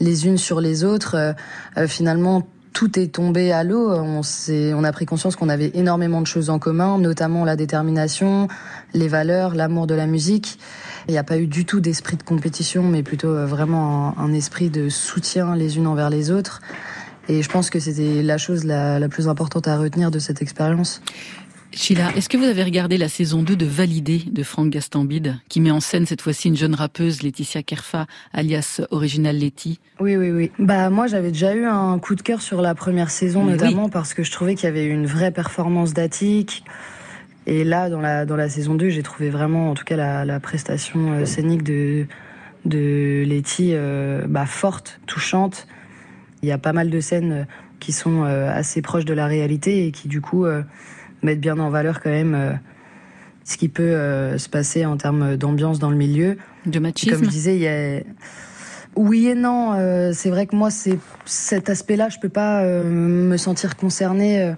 les unes sur les autres, euh, finalement tout est tombé à l'eau. On, on a pris conscience qu'on avait énormément de choses en commun, notamment la détermination, les valeurs, l'amour de la musique. Il n'y a pas eu du tout d'esprit de compétition, mais plutôt euh, vraiment un, esprit de soutien les unes envers les autres. Et je pense que c'était la chose la plus importante à retenir de cette expérience. Sheila, est-ce que vous avez regardé la saison 2 de Validé de Franck Gastambide, qui met en scène cette fois-ci une jeune rappeuse, Laetitia Kerfa, alias Original Letty? Oui, oui, oui. Bah moi j'avais déjà eu un coup de cœur sur la première saison notamment parce que je trouvais qu'il y avait une vraie performance d'Attic. Et là dans la dans la saison 2 j'ai trouvé vraiment en tout cas la, la prestation euh, scénique de de Letty euh, bah, forte, touchante. Il y a pas mal de scènes euh, qui sont euh, assez proches de la réalité et qui du coup mettent bien en valeur quand même euh, ce qui peut euh, se passer en termes d'ambiance dans le milieu. De machisme Comme je disais, il y a oui et non. euh, c'est vrai que moi, c'est cet aspect-là, je peux pas me sentir concernée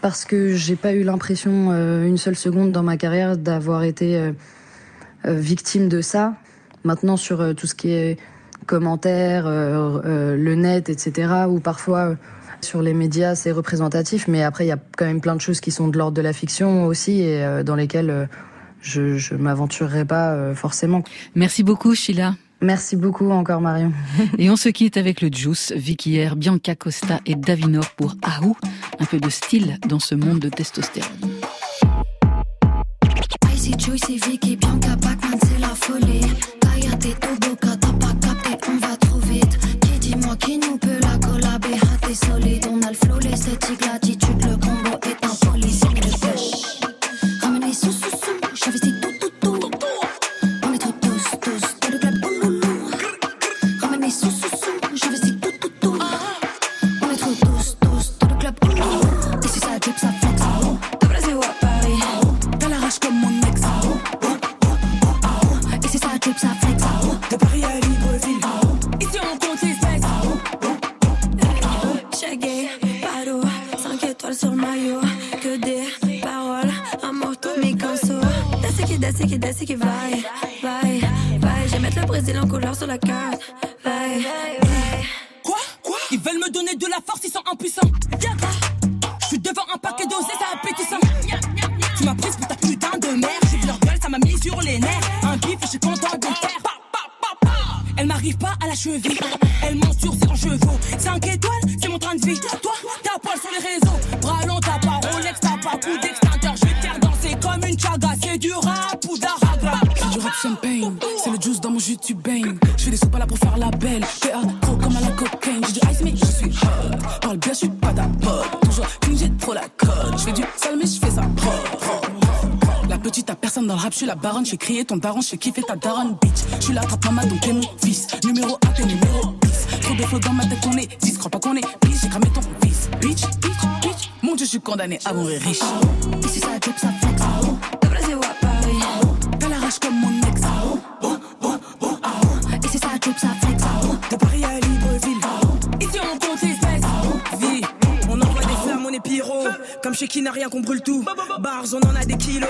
parce que j'ai pas eu l'impression une seule seconde dans ma carrière d'avoir été victime de ça. Maintenant, sur tout ce qui est commentaires, le net, etc., où parfois Sur les médias, c'est représentatif, mais après, il y a quand même plein de choses qui sont de l'ordre de la fiction aussi et euh, dans lesquelles euh, je, je m'aventurerai pas euh, forcément. Merci beaucoup, Sheila. Merci beaucoup encore, Marion. Et on se quitte avec le Juice, Vicky Air, Bianca Costa et Davinor pour Ahou. Un peu de style dans ce monde de testostérone. Icy, Juicy, Vicky, Bianca, Bachman, c'est la folie. Solide. On a le flow, l'esthétique, l'attitude, le Elle m'arrive pas à la cheville. Elle sur ses chevaux. 5 étoiles, c'est mon train de vie. Toi, t'as poil sur les réseaux. Bras long, t'as pas Rolex, t'as pas coup d'extincteur. Je vais te faire danser comme une chaga. C'est du rap ou d'aragra. C'est du rap dans le rap, je suis la baronne. Je crier ton daron, je kiffer ta daronne, bitch. Je suis la trappe maman, donc t'es mon fils. Numéro 1, t'es numéro 10. Trop de flots dans ma tête, on est 10. Crois pas qu'on est bitch, j'ai cramé ton fils. Bitch, bitch, bitch. Mon dieu, je suis condamné à mourir riche. Si ça drip, ça flex. De Brésil à Paris. T'as la rage comme mon ex. Si ça drip, ça flex. De Paris à Libreville. Ici on compte les fesses. Vie, on envoie des flammes, on est pyro. Comme chez qui n'a rien qu'on brûle tout. Bars, on en a des kilos.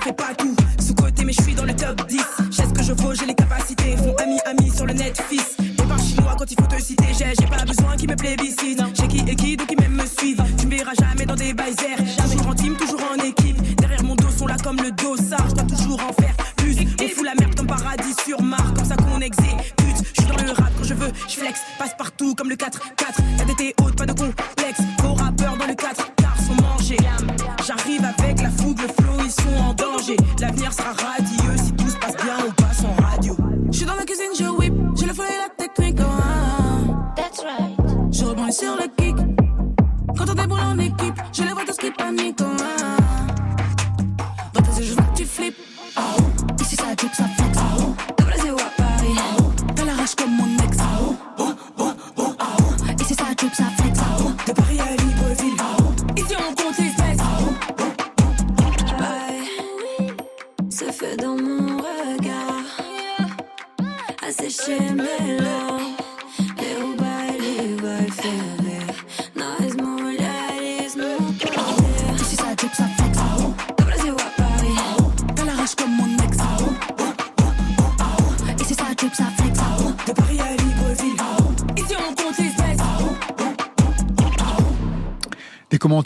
Fait pas tout. Sous côté, mais je suis dans le top 10. J'ai ce que je vaux, j'ai les capacités. Font ami, ami sur le net, fils. Et par chinois quand il faut te citer. J'ai, j'ai pas besoin qu'ils me plébiscitent. J'ai qui et qui, donc ils même me suivent. Tu me verras jamais dans des baisers. Toujours en team, toujours en équipe. Derrière mon dos sont là comme le dossard. Je dois toujours en faire plus. On fout la merde comme paradis sur Mars. Comme ça qu'on exécute. Je suis dans le rap quand je veux. Je flex, passe partout comme le 4-4. La DT haute, pas de complexe. L'avenir sera radieux. Si tout se passe bien, on passe en radio. Je suis dans la cuisine, je whip. J'ai le flow et la technique. oh, ah. That's right. Je rebondis sur le kick. Quand on déboule en équipe, je les vois tous qui paniquent. oh, ah.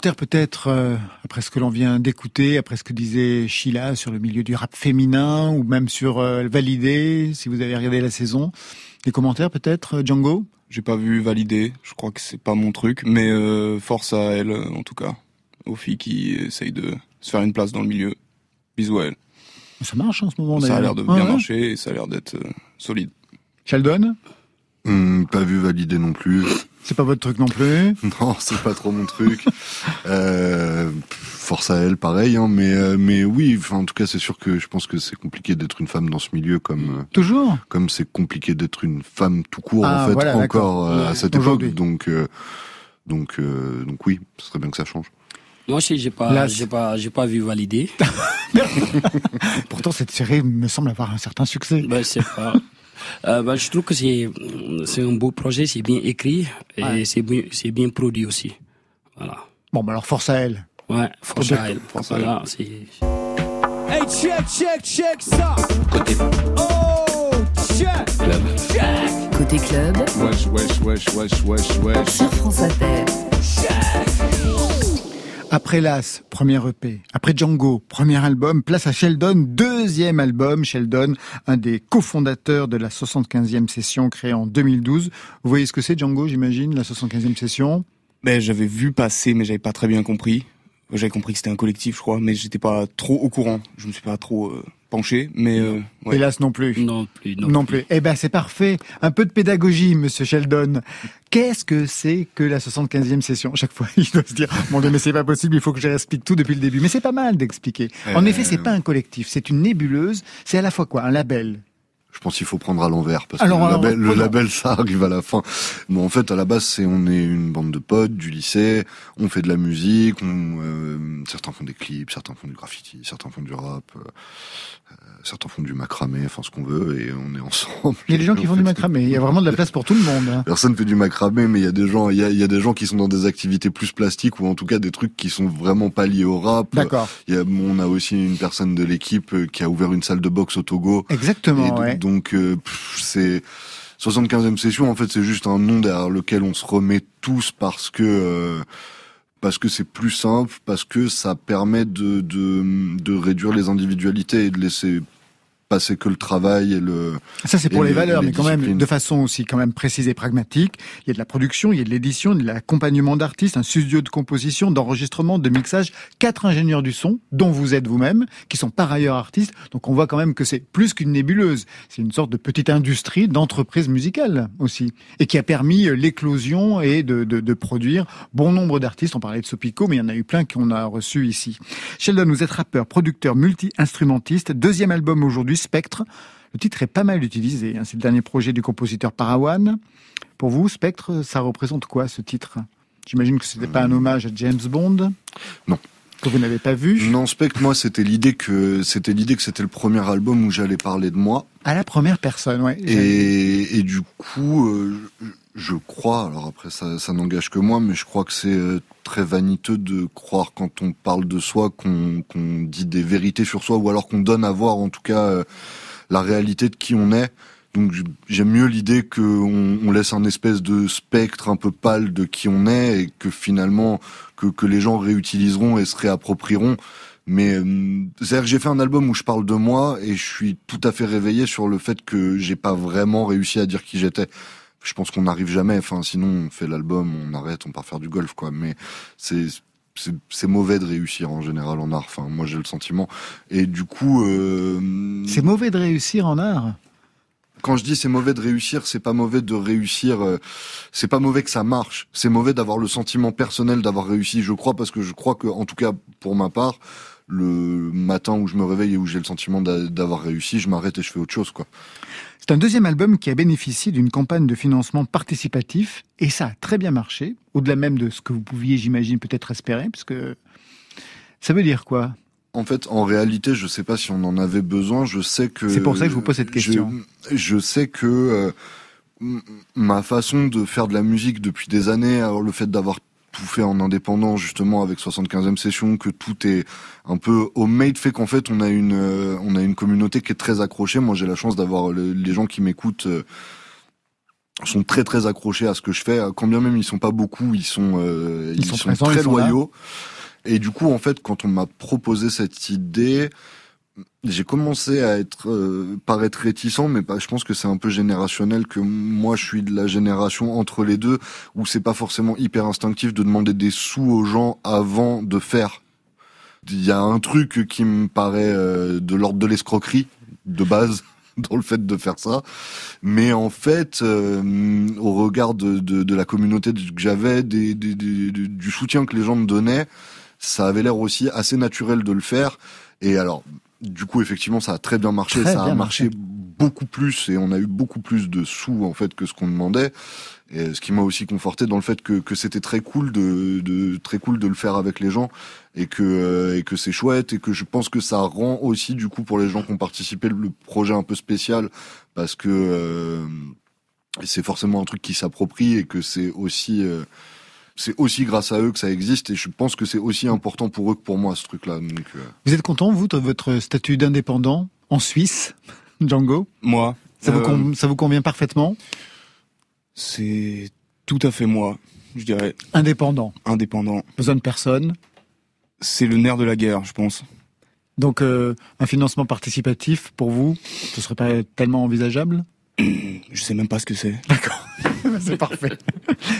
Des commentaires peut-être euh, après ce que l'on vient d'écouter, après ce que disait Sheila sur le milieu du rap féminin ou même sur euh, Validé, si vous avez regardé la saison. Des commentaires peut-être, euh, Django? J'ai pas vu valider, je crois que c'est pas mon truc, mais euh, force à elle en tout cas, aux filles qui essayent de se faire une place dans le milieu. Bisous à elle. Ça marche en ce moment Ça a l'air de bien ouais. marcher et ça a l'air d'être euh, solide. Sheldon? Hum, pas vu valider non plus. C'est pas votre truc non plus? Non, c'est pas trop mon truc. Euh, force à elle, pareil. Hein, mais euh, mais oui, enfin en tout cas, c'est sûr que je pense que c'est compliqué d'être une femme dans ce milieu, comme euh, Toujours? comme c'est compliqué d'être une femme tout court Ah, en fait voilà, encore euh, à cette époque. Donc euh, donc euh, donc oui, ce serait bien que ça change. Moi aussi, j'ai pas, j'ai pas, j'ai pas vu valider. Pourtant, cette série me semble avoir un certain succès. Ben, c'est pas. Euh, ben, je trouve que c'est, c'est un beau projet, c'est bien écrit et Ouais. c'est bien, c'est bien produit aussi. Voilà. Bon, bah alors force à elle. Ouais, force à elle. Force à Voilà. Hey, check, check, check ça. Oh, check. Check. Côté Côté club. Wesh, wesh, wesh, wesh, wesh, wesh. Sur France Inter. Après Las, premier EP. Après Django, premier album. Place à Sheldon, deuxième album. Sheldon, un des cofondateurs de la 75e session créée en 2012. Vous voyez ce que c'est Django, j'imagine, la 75e session? Ben, j'avais vu passer, mais j'avais pas très bien compris. J'avais compris que c'était un collectif, je crois, mais j'étais pas trop au courant. Je me suis pas trop euh, penché, mais euh, ouais. Hélas non plus. Non plus. Non, plus. Eh ben c'est parfait. Un peu de pédagogie, Monsieur Sheldon. Qu'est-ce que c'est que la 75e session? Chaque fois, il doit se dire "Mon Dieu, mais c'est pas possible. Il faut que je explique tout depuis le début." Mais c'est pas mal d'expliquer. En Euh, effet, c'est pas un collectif. C'est une nébuleuse. C'est à la fois quoi? Un label. Je pense qu'il faut prendre à l'envers parce Alors, que le alors, label, le prenons. label, ça arrive à la fin. Bon, en fait, à la base, c'est on est une bande de potes du lycée, on fait de la musique, on, euh, certains font des clips, certains font du graffiti, certains font du rap, euh, euh, certains font du macramé, enfin ce qu'on veut, et on est ensemble. Il y a des gens qui font du macramé. Il y a vraiment de la place pour tout le monde. hein. Personne fait du macramé, mais il y a des gens, il y a, il y a des gens qui sont dans des activités plus plastiques ou en tout cas des trucs qui sont vraiment pas liés au rap. D'accord. Il y a, on a aussi une personne de l'équipe euh, qui a ouvert une salle de boxe au Togo. Exactement, Et ouais. Donc euh, c'est 75e session. En fait, c'est juste un nom derrière lequel on se remet tous parce que. euh, parce que c'est plus simple, parce que ça permet de, de, de réduire les individualités et de laisser passer que le travail et le. Ça, c'est pour les le- valeurs, les mais quand même, de façon aussi quand même précise et pragmatique. Il y a de la production, il y a de l'édition, de l'accompagnement d'artistes, un studio de composition, d'enregistrement, de mixage, quatre ingénieurs du son, dont vous êtes vous-même, qui sont par ailleurs artistes. Donc on voit quand même que c'est plus qu'une nébuleuse. C'est une sorte de petite industrie d'entreprise musicale aussi. Et qui a permis euh, l'éclosion et de, de, de produire bon nombre d'artistes. On parlait de Sopico, mais il y en a eu plein qu'on a reçus ici. Sheldon, vous êtes rappeur, producteur, multi-instrumentiste. Deuxième album aujourd'hui, Spectre. Le titre est pas mal utilisé. hein. C'est le dernier projet du compositeur Parawan. Pour vous, Spectre, ça représente quoi ce titre? J'imagine que c'était pas un hommage à James Bond. Non. Que vous n'avez pas vu. Non, Spectre, moi, c'était l'idée que c'était l'idée que c'était le premier album où j'allais parler de moi. À la première personne, ouais. Et, et du coup, euh, je crois, alors après ça, ça n'engage que moi, mais je crois que c'est euh, très vaniteux de croire quand on parle de soi qu'on dit des vérités sur soi, ou alors qu'on donne à voir en tout cas euh, la réalité de qui on est. Donc j'aime mieux l'idée qu'on on laisse un espèce de spectre un peu pâle de qui on est et que finalement que, que les gens réutiliseront et se réapproprieront. Mais euh, c'est-à-dire que j'ai fait un album où je parle de moi et je suis tout à fait réveillé sur le fait que j'ai pas vraiment réussi à dire qui j'étais. Je pense qu'on n'arrive jamais. Enfin, sinon on fait l'album, on arrête, on part faire du golf, quoi. Mais c'est c'est mauvais de réussir en général en art. Enfin, moi j'ai le sentiment. Et du coup, euh, C'est mauvais de réussir en art. quand je dis c'est mauvais de réussir, c'est pas mauvais de réussir, euh, c'est pas mauvais que ça marche. C'est mauvais d'avoir le sentiment personnel d'avoir réussi, je crois, parce que je crois que, en tout cas, pour ma part, le matin où je me réveille et où j'ai le sentiment d'a- d'avoir réussi, je m'arrête et je fais autre chose, quoi. C'est un deuxième album qui a bénéficié d'une campagne de financement participatif et ça a très bien marché, au-delà même de ce que vous pouviez, j'imagine, peut-être espérer, parce que ça veut dire quoi? En fait, en réalité, je sais pas si on en avait besoin. Je sais que C'est pour ça que je vous pose cette question. Je, sais que euh, ma façon de faire de la musique depuis des années, alors le fait d'avoir tout fait en indépendant justement avec 75e session, que tout est un peu homemade, fait qu'en fait on a une euh, on a une communauté qui est très accrochée. Moi, j'ai la chance d'avoir le- les gens qui m'écoutent. euh, sont très très accrochés à ce que je fais, quand bien même ils sont pas beaucoup, ils sont euh, Ils ils, sont sont, présents, très ils sont là. loyaux. Et du coup, en fait, quand on m'a proposé cette idée, j'ai commencé à être euh, paraître réticent, mais pas, je pense que c'est un peu générationnel que moi je suis de la génération entre les deux où c'est pas forcément hyper instinctif de demander des sous aux gens avant de faire. Il y a un truc qui me paraît euh, de l'ordre de l'escroquerie de base dans le fait de faire ça, mais en fait, euh, au regard de, de, de la communauté que j'avais, des, des- des- du soutien que les gens me donnaient, ça avait l'air aussi assez naturel de le faire. Et alors, du coup, effectivement, ça a très bien marché. Très ça a bien marché beaucoup plus et on a eu beaucoup plus de sous en fait que ce qu'on demandait. Et ce qui m'a aussi conforté dans le fait que, que c'était très cool de, de très cool de le faire avec les gens et que euh, et que c'est chouette et que je pense que ça rend aussi du coup pour les gens qui ont participé le projet un peu spécial parce que euh, c'est forcément un truc qui s'approprie et que c'est aussi euh, c'est aussi grâce à eux que ça existe et je pense que c'est aussi important pour eux que pour moi ce truc là donc euh, Vous êtes content, vous, de votre statut d'indépendant en Suisse, Django? Moi ça vous, euh, con- ça vous convient parfaitement? C'est tout à fait moi, je dirais. Indépendant. Indépendant. Besoin de personne? C'est le nerf de la guerre, je pense. Donc euh, un financement participatif pour vous, ce serait pas tellement envisageable? Je sais même pas ce que c'est. D'accord, c'est parfait.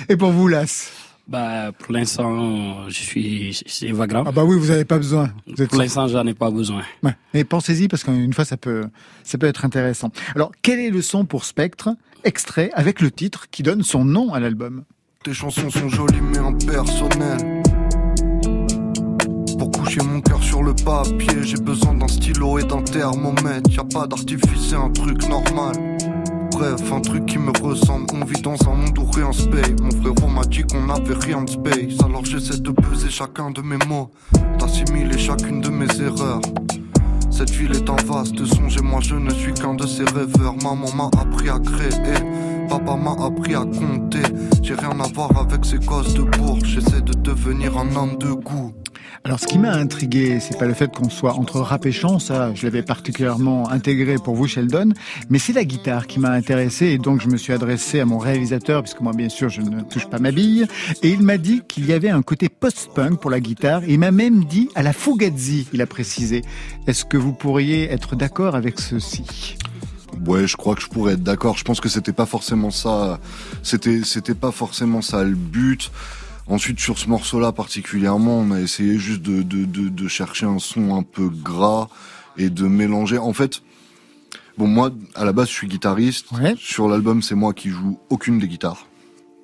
Et pour vous, Las? Bah, pour l'instant, je suis c'est Vagram. Ah bah oui, vous n'avez pas besoin. Vous êtes pour l'instant, j'en ai pas besoin. Ouais. Mais pensez-y parce qu'une fois, ça peut, ça peut être intéressant. Alors, quel est le son pour Spectre Extrait avec le titre qui donne son nom à l'album? Tes chansons sont jolies mais impersonnelles. Pour coucher mon cœur sur le papier, j'ai besoin d'un stylo et d'un thermomètre. Y a pas d'artifice, c'est un truc normal. Bref, un truc qui me ressemble. On vit dans un monde où rien se paye. Mon frérot m'a dit qu'on avait rien de space. Alors j'essaie de peser chacun de mes mots, d'assimiler chacune de mes erreurs. Cette ville est un vaste songe et moi je ne suis qu'un de ces rêveurs. Maman m'a appris à créer, papa m'a appris à compter. J'ai rien à voir avec ces gosses de bourg. J'essaie de devenir un homme de goût. Alors, ce qui m'a intrigué, c'est pas le fait qu'on soit entre rap et chant, ça, je l'avais particulièrement intégré pour vous, Sheldon, mais c'est la guitare qui m'a intéressé et donc je me suis adressé à mon réalisateur, puisque moi, bien sûr, je ne touche pas ma bille, et il m'a dit qu'il y avait un côté post-punk pour la guitare, et il m'a même dit à la Fugazi, il a précisé. Est-ce que vous pourriez être d'accord avec ceci? Ouais, je crois que je pourrais être d'accord. Je pense que c'était pas forcément ça. C'était, c'était pas forcément ça le but. Ensuite, sur ce morceau-là particulièrement, on a essayé juste de, de, de, de, chercher un son un peu gras et de mélanger. En fait, bon, moi, à la base, je suis guitariste. Ouais. Sur l'album, c'est moi qui joue aucune des guitares.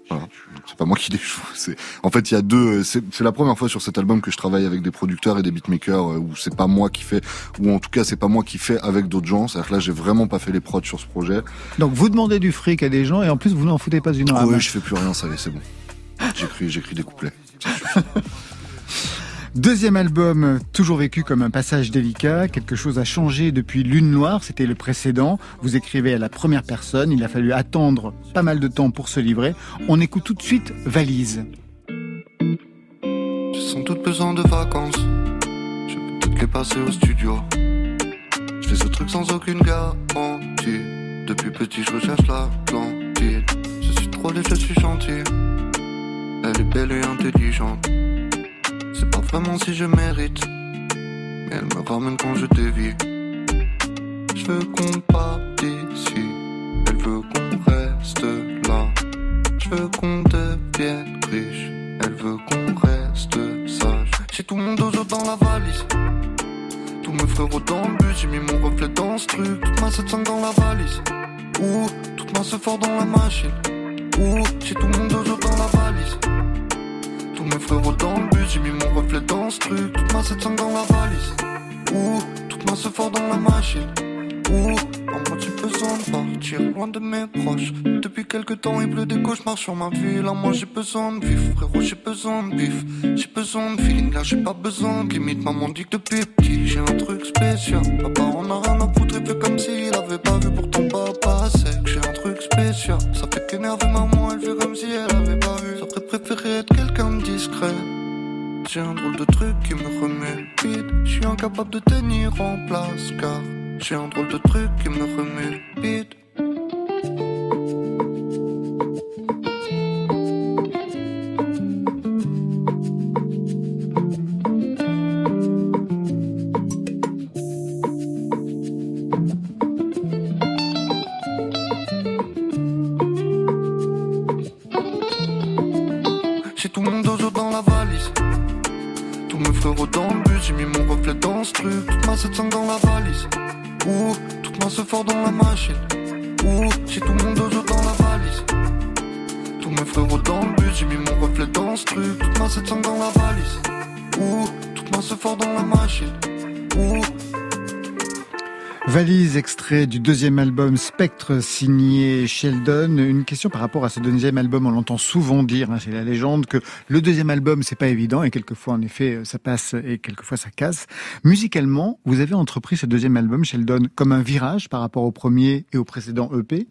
Voilà. C'est pas moi qui les joue. C'est en fait il y a deux. C'est la première fois sur cet album que je travaille avec des producteurs et des beatmakers où c'est pas moi qui fais, ou en tout cas c'est pas moi qui fais avec d'autres gens. C'est-à-dire que là j'ai vraiment pas fait les prods sur ce projet. Donc vous demandez du fric à des gens et en plus vous n'en foutez pas une Ah oui, je fais plus rien, ça y est, c'est bon. J'écris, j'écris des couplets. Deuxième album, toujours vécu comme un passage délicat. Quelque chose a changé depuis Lune Noire, c'était le précédent. Vous écrivez à la première personne, il a fallu attendre pas mal de temps pour se livrer. On écoute tout de suite Valise. J'ai sans doute besoin de vacances. Je vais peut-être les passer au studio. Je fais ce truc sans aucune garantie. Depuis petit, je recherche l'Atlantide. Je suis trop laid, je suis gentil. Elle est belle et intelligente. C'est pas vraiment si je mérite. Mais elle me ramène quand je dévie. Je veux qu'on parte ici. Elle veut qu'on reste là. Je veux qu'on devienne riche. Elle veut qu'on reste sage. J'ai tout mon dojo dans la valise. Tous mes frérots dans le bus. J'ai mis mon reflet dans ce truc. Toute ma 700 dans la valise. Ouh, toute ma fort dans la machine. Ouh, j'ai tout mon dojo dans la valise. Mes frérots dans le bus, j'ai mis mon reflet dans ce truc. Toute ma 700 dans la valise. Ouh, toute ma fort dans la machine. Ouh, en moi j'ai besoin de partir loin de mes proches. Depuis quelques temps, il pleut des cauchemars sur ma ville. À moi j'ai besoin de vivre, frérot, j'ai besoin de. J'ai besoin de feeling, là j'ai pas besoin limite. Maman dit que depuis petit, j'ai un truc spécial. Papa, on a rien à foutre, il fait comme s'il avait pas vu pourtant papa. C'est que j'ai un truc spécial. Fait qu'énerver maman, elle fait comme si elle avait pas vu. Ça ferait préférer être quelqu'un de discret. J'ai un drôle de truc qui me remet le. Je suis incapable de tenir en place car j'ai un drôle de truc qui me remet le. Deuxième album Spectre signé Sheldon. Une question par rapport à ce deuxième album. On l'entend souvent dire, hein, c'est la légende, que le deuxième album, c'est pas évident et quelquefois, en effet, ça passe et quelquefois ça casse. Musicalement, vous avez entrepris ce deuxième album, Sheldon, comme un virage par rapport au premier et au précédent EP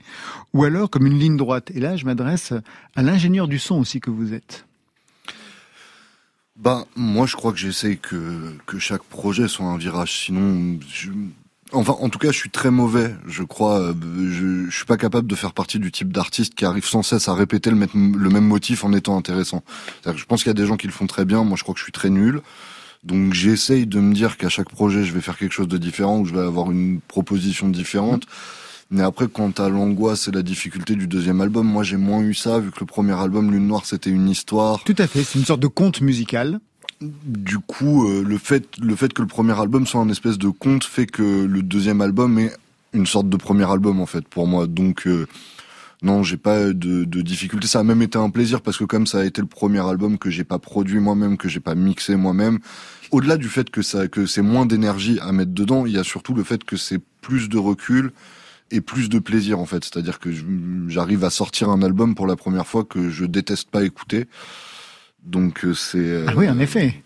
ou alors comme une ligne droite? Et là, je m'adresse à l'ingénieur du son aussi que vous êtes. Ben, moi, je crois que j'essaye que, que chaque projet soit un virage. Sinon, je, Enfin, en tout cas, je suis très mauvais, je crois. Euh, Je, je suis pas capable de faire partie du type d'artiste qui arrive sans cesse à répéter le même, le même motif en étant intéressant. Que Je pense qu'il y a des gens qui le font très bien. Moi, je crois que je suis très nul. Donc, j'essaye de me dire qu'à chaque projet, je vais faire quelque chose de différent ou je vais avoir une proposition différente. Mais après, quant à l'angoisse et la difficulté du deuxième album, moi, j'ai moins eu ça, vu que le premier album, Lune Noire, c'était une histoire. Tout à fait, c'est une sorte de conte musical. Du coup, euh, le fait le fait que le premier album soit un espèce de conte fait que le deuxième album est une sorte de premier album en fait pour moi. Donc euh, non, j'ai pas de, de difficulté. Ça a même été un plaisir parce que comme ça a été le premier album que j'ai pas produit moi-même, que j'ai pas mixé moi-même. Au-delà du fait que ça que c'est moins d'énergie à mettre dedans, il y a surtout le fait que c'est plus de recul et plus de plaisir en fait. C'est-à-dire que j'arrive à sortir un album pour la première fois que je déteste pas écouter. Donc euh, c'est euh, Ah oui, en effet.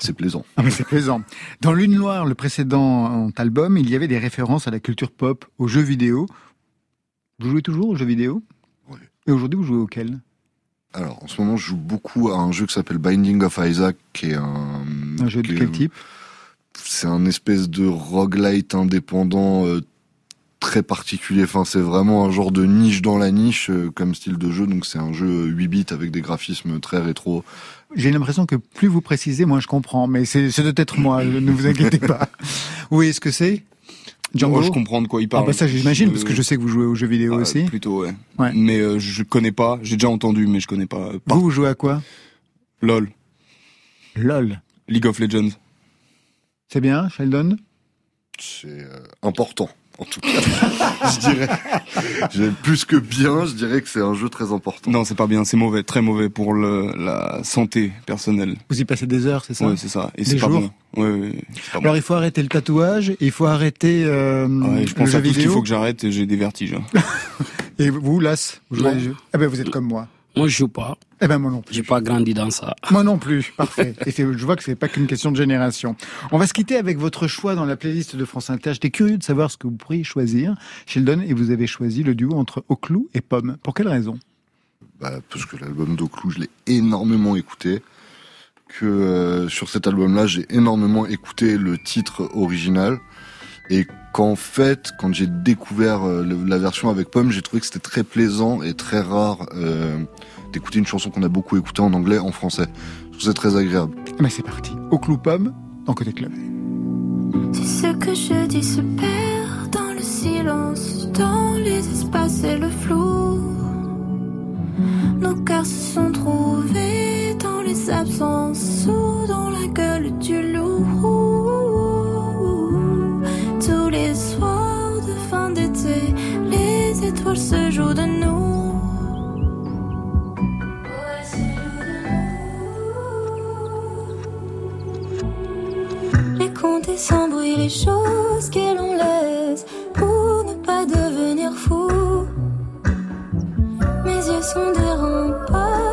c'est plaisant. Ah, mais c'est plaisant. Dans Lune Noire, le précédent album, il y avait des références à la culture pop, aux jeux vidéo. Vous jouez toujours aux jeux vidéo Oui. Et aujourd'hui, vous jouez auquel? Alors, en ce moment, je joue beaucoup à un jeu qui s'appelle Binding of Isaac, qui est un... Un jeu de est- quel type? C'est un espèce de roguelite indépendant euh, très particulier. Enfin, c'est vraiment un genre de niche dans la niche euh, comme style de jeu. Donc, c'est un jeu 8 bits avec des graphismes très rétro. J'ai l'impression que plus vous précisez, moins je comprends. Mais c'est peut-être moi, ne vous inquiétez pas. Oui, est-ce que c'est? Django? Oh, je comprends de quoi il Ah parle. bah ça j'imagine, Je- parce que je sais que vous jouez aux jeux vidéo Ah, aussi. Plutôt, ouais. Ouais. Mais euh, je connais pas. J'ai déjà entendu, mais je connais pas. euh, Par Vous, vous jouez à quoi? LOL, LOL. League of Legends. C'est bien, Sheldon? C'est euh, important, en tout cas. je dirais. J'ai- Plus que bien, je dirais que c'est un jeu très important. Non, c'est pas bien. C'est mauvais, très mauvais pour le, la santé personnelle. Vous y passez des heures, c'est ça? Ouais, c'est ça. Et c'est pas jours? bon. Ouais, ouais, c'est pas bon. Alors il faut arrêter le tatouage, il faut arrêter euh, Ouais, je le pense jeu à tout ce qu'il faut que j'arrête et j'ai des vertiges. hein. Et vous, Las, vous jouez des jeux? Eh ben vous êtes comme moi. Moi, je joue pas. Eh ben moi non plus. J'ai pas grandi dans ça. Moi non plus, parfait. Et c'est- je vois que c'est pas qu'une question de génération. On va se quitter avec votre choix dans la playlist de France Inter. J'étais curieux de savoir ce que vous pourriez choisir, Sheldon, et vous avez choisi le duo entre Oclou et Pomme. Pour quelle raison? Bah, parce que l'album d'Oclou, je l'ai énormément écouté. Que euh, sur cet album-là, j'ai énormément écouté le titre original. Et qu'en fait, quand j'ai découvert euh, la version avec Pomme, j'ai trouvé que c'était très plaisant et très rare euh, d'écouter une chanson qu'on a beaucoup écoutée en anglais en français. Je trouve ça très agréable. Eh ben c'est parti. Oclou Pomme dans Côté Club. Si ce que je dis se perd dans le silence, dans les espaces et le flou, nos cœurs se sont trouvés dans les absences ou dans la gueule du loup. Étoiles se jouent de nous. Les compter sans bruit les choses que l'on laisse pour ne pas devenir fou. Mes yeux sont des remparts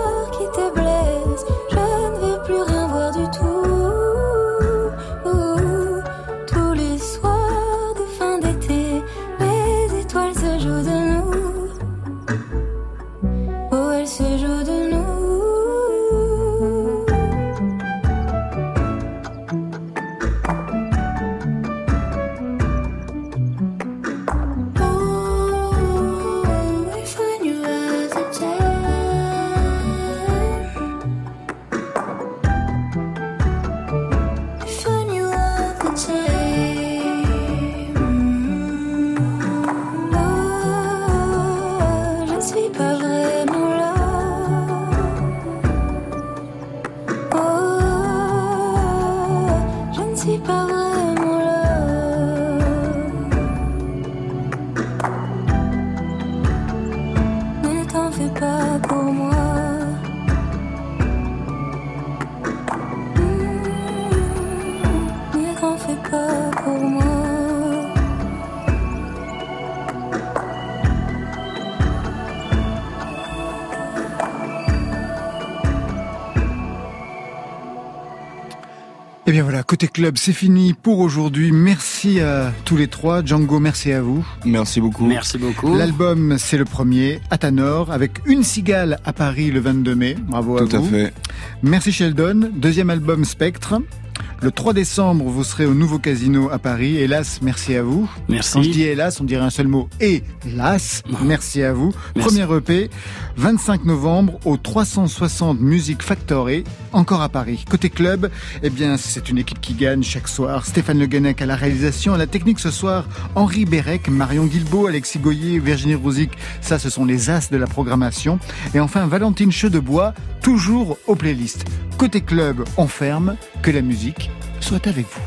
Côté Club, c'est fini pour aujourd'hui. Merci à tous les trois. Django, merci à vous. Merci beaucoup. Merci beaucoup. L'album, c'est le premier, Atanor, avec une cigale à Paris le 22 mai. Bravo à Tout à vous. fait. Merci Sheldon. Deuxième album, Spectre. Le 3 décembre, vous serez au nouveau casino à Paris. Hélas, merci à vous. Merci. Quand je dis hélas, on dirait un seul mot. Hélas, merci à vous. Merci. Premier EP, 25 novembre au 360 Music Factory, encore à Paris. Côté club, eh bien, c'est une équipe qui gagne chaque soir. Stéphane Le Guenec à la réalisation, à la technique ce soir, Henri Bérec, Marion Guilbeault, Alexis Goyer, Virginie Rouzic. Ça, ce sont les as de la programmation. Et enfin, Valentine Chedebois, toujours aux playlists. Côté club, on ferme. Que la musique soit avec vous.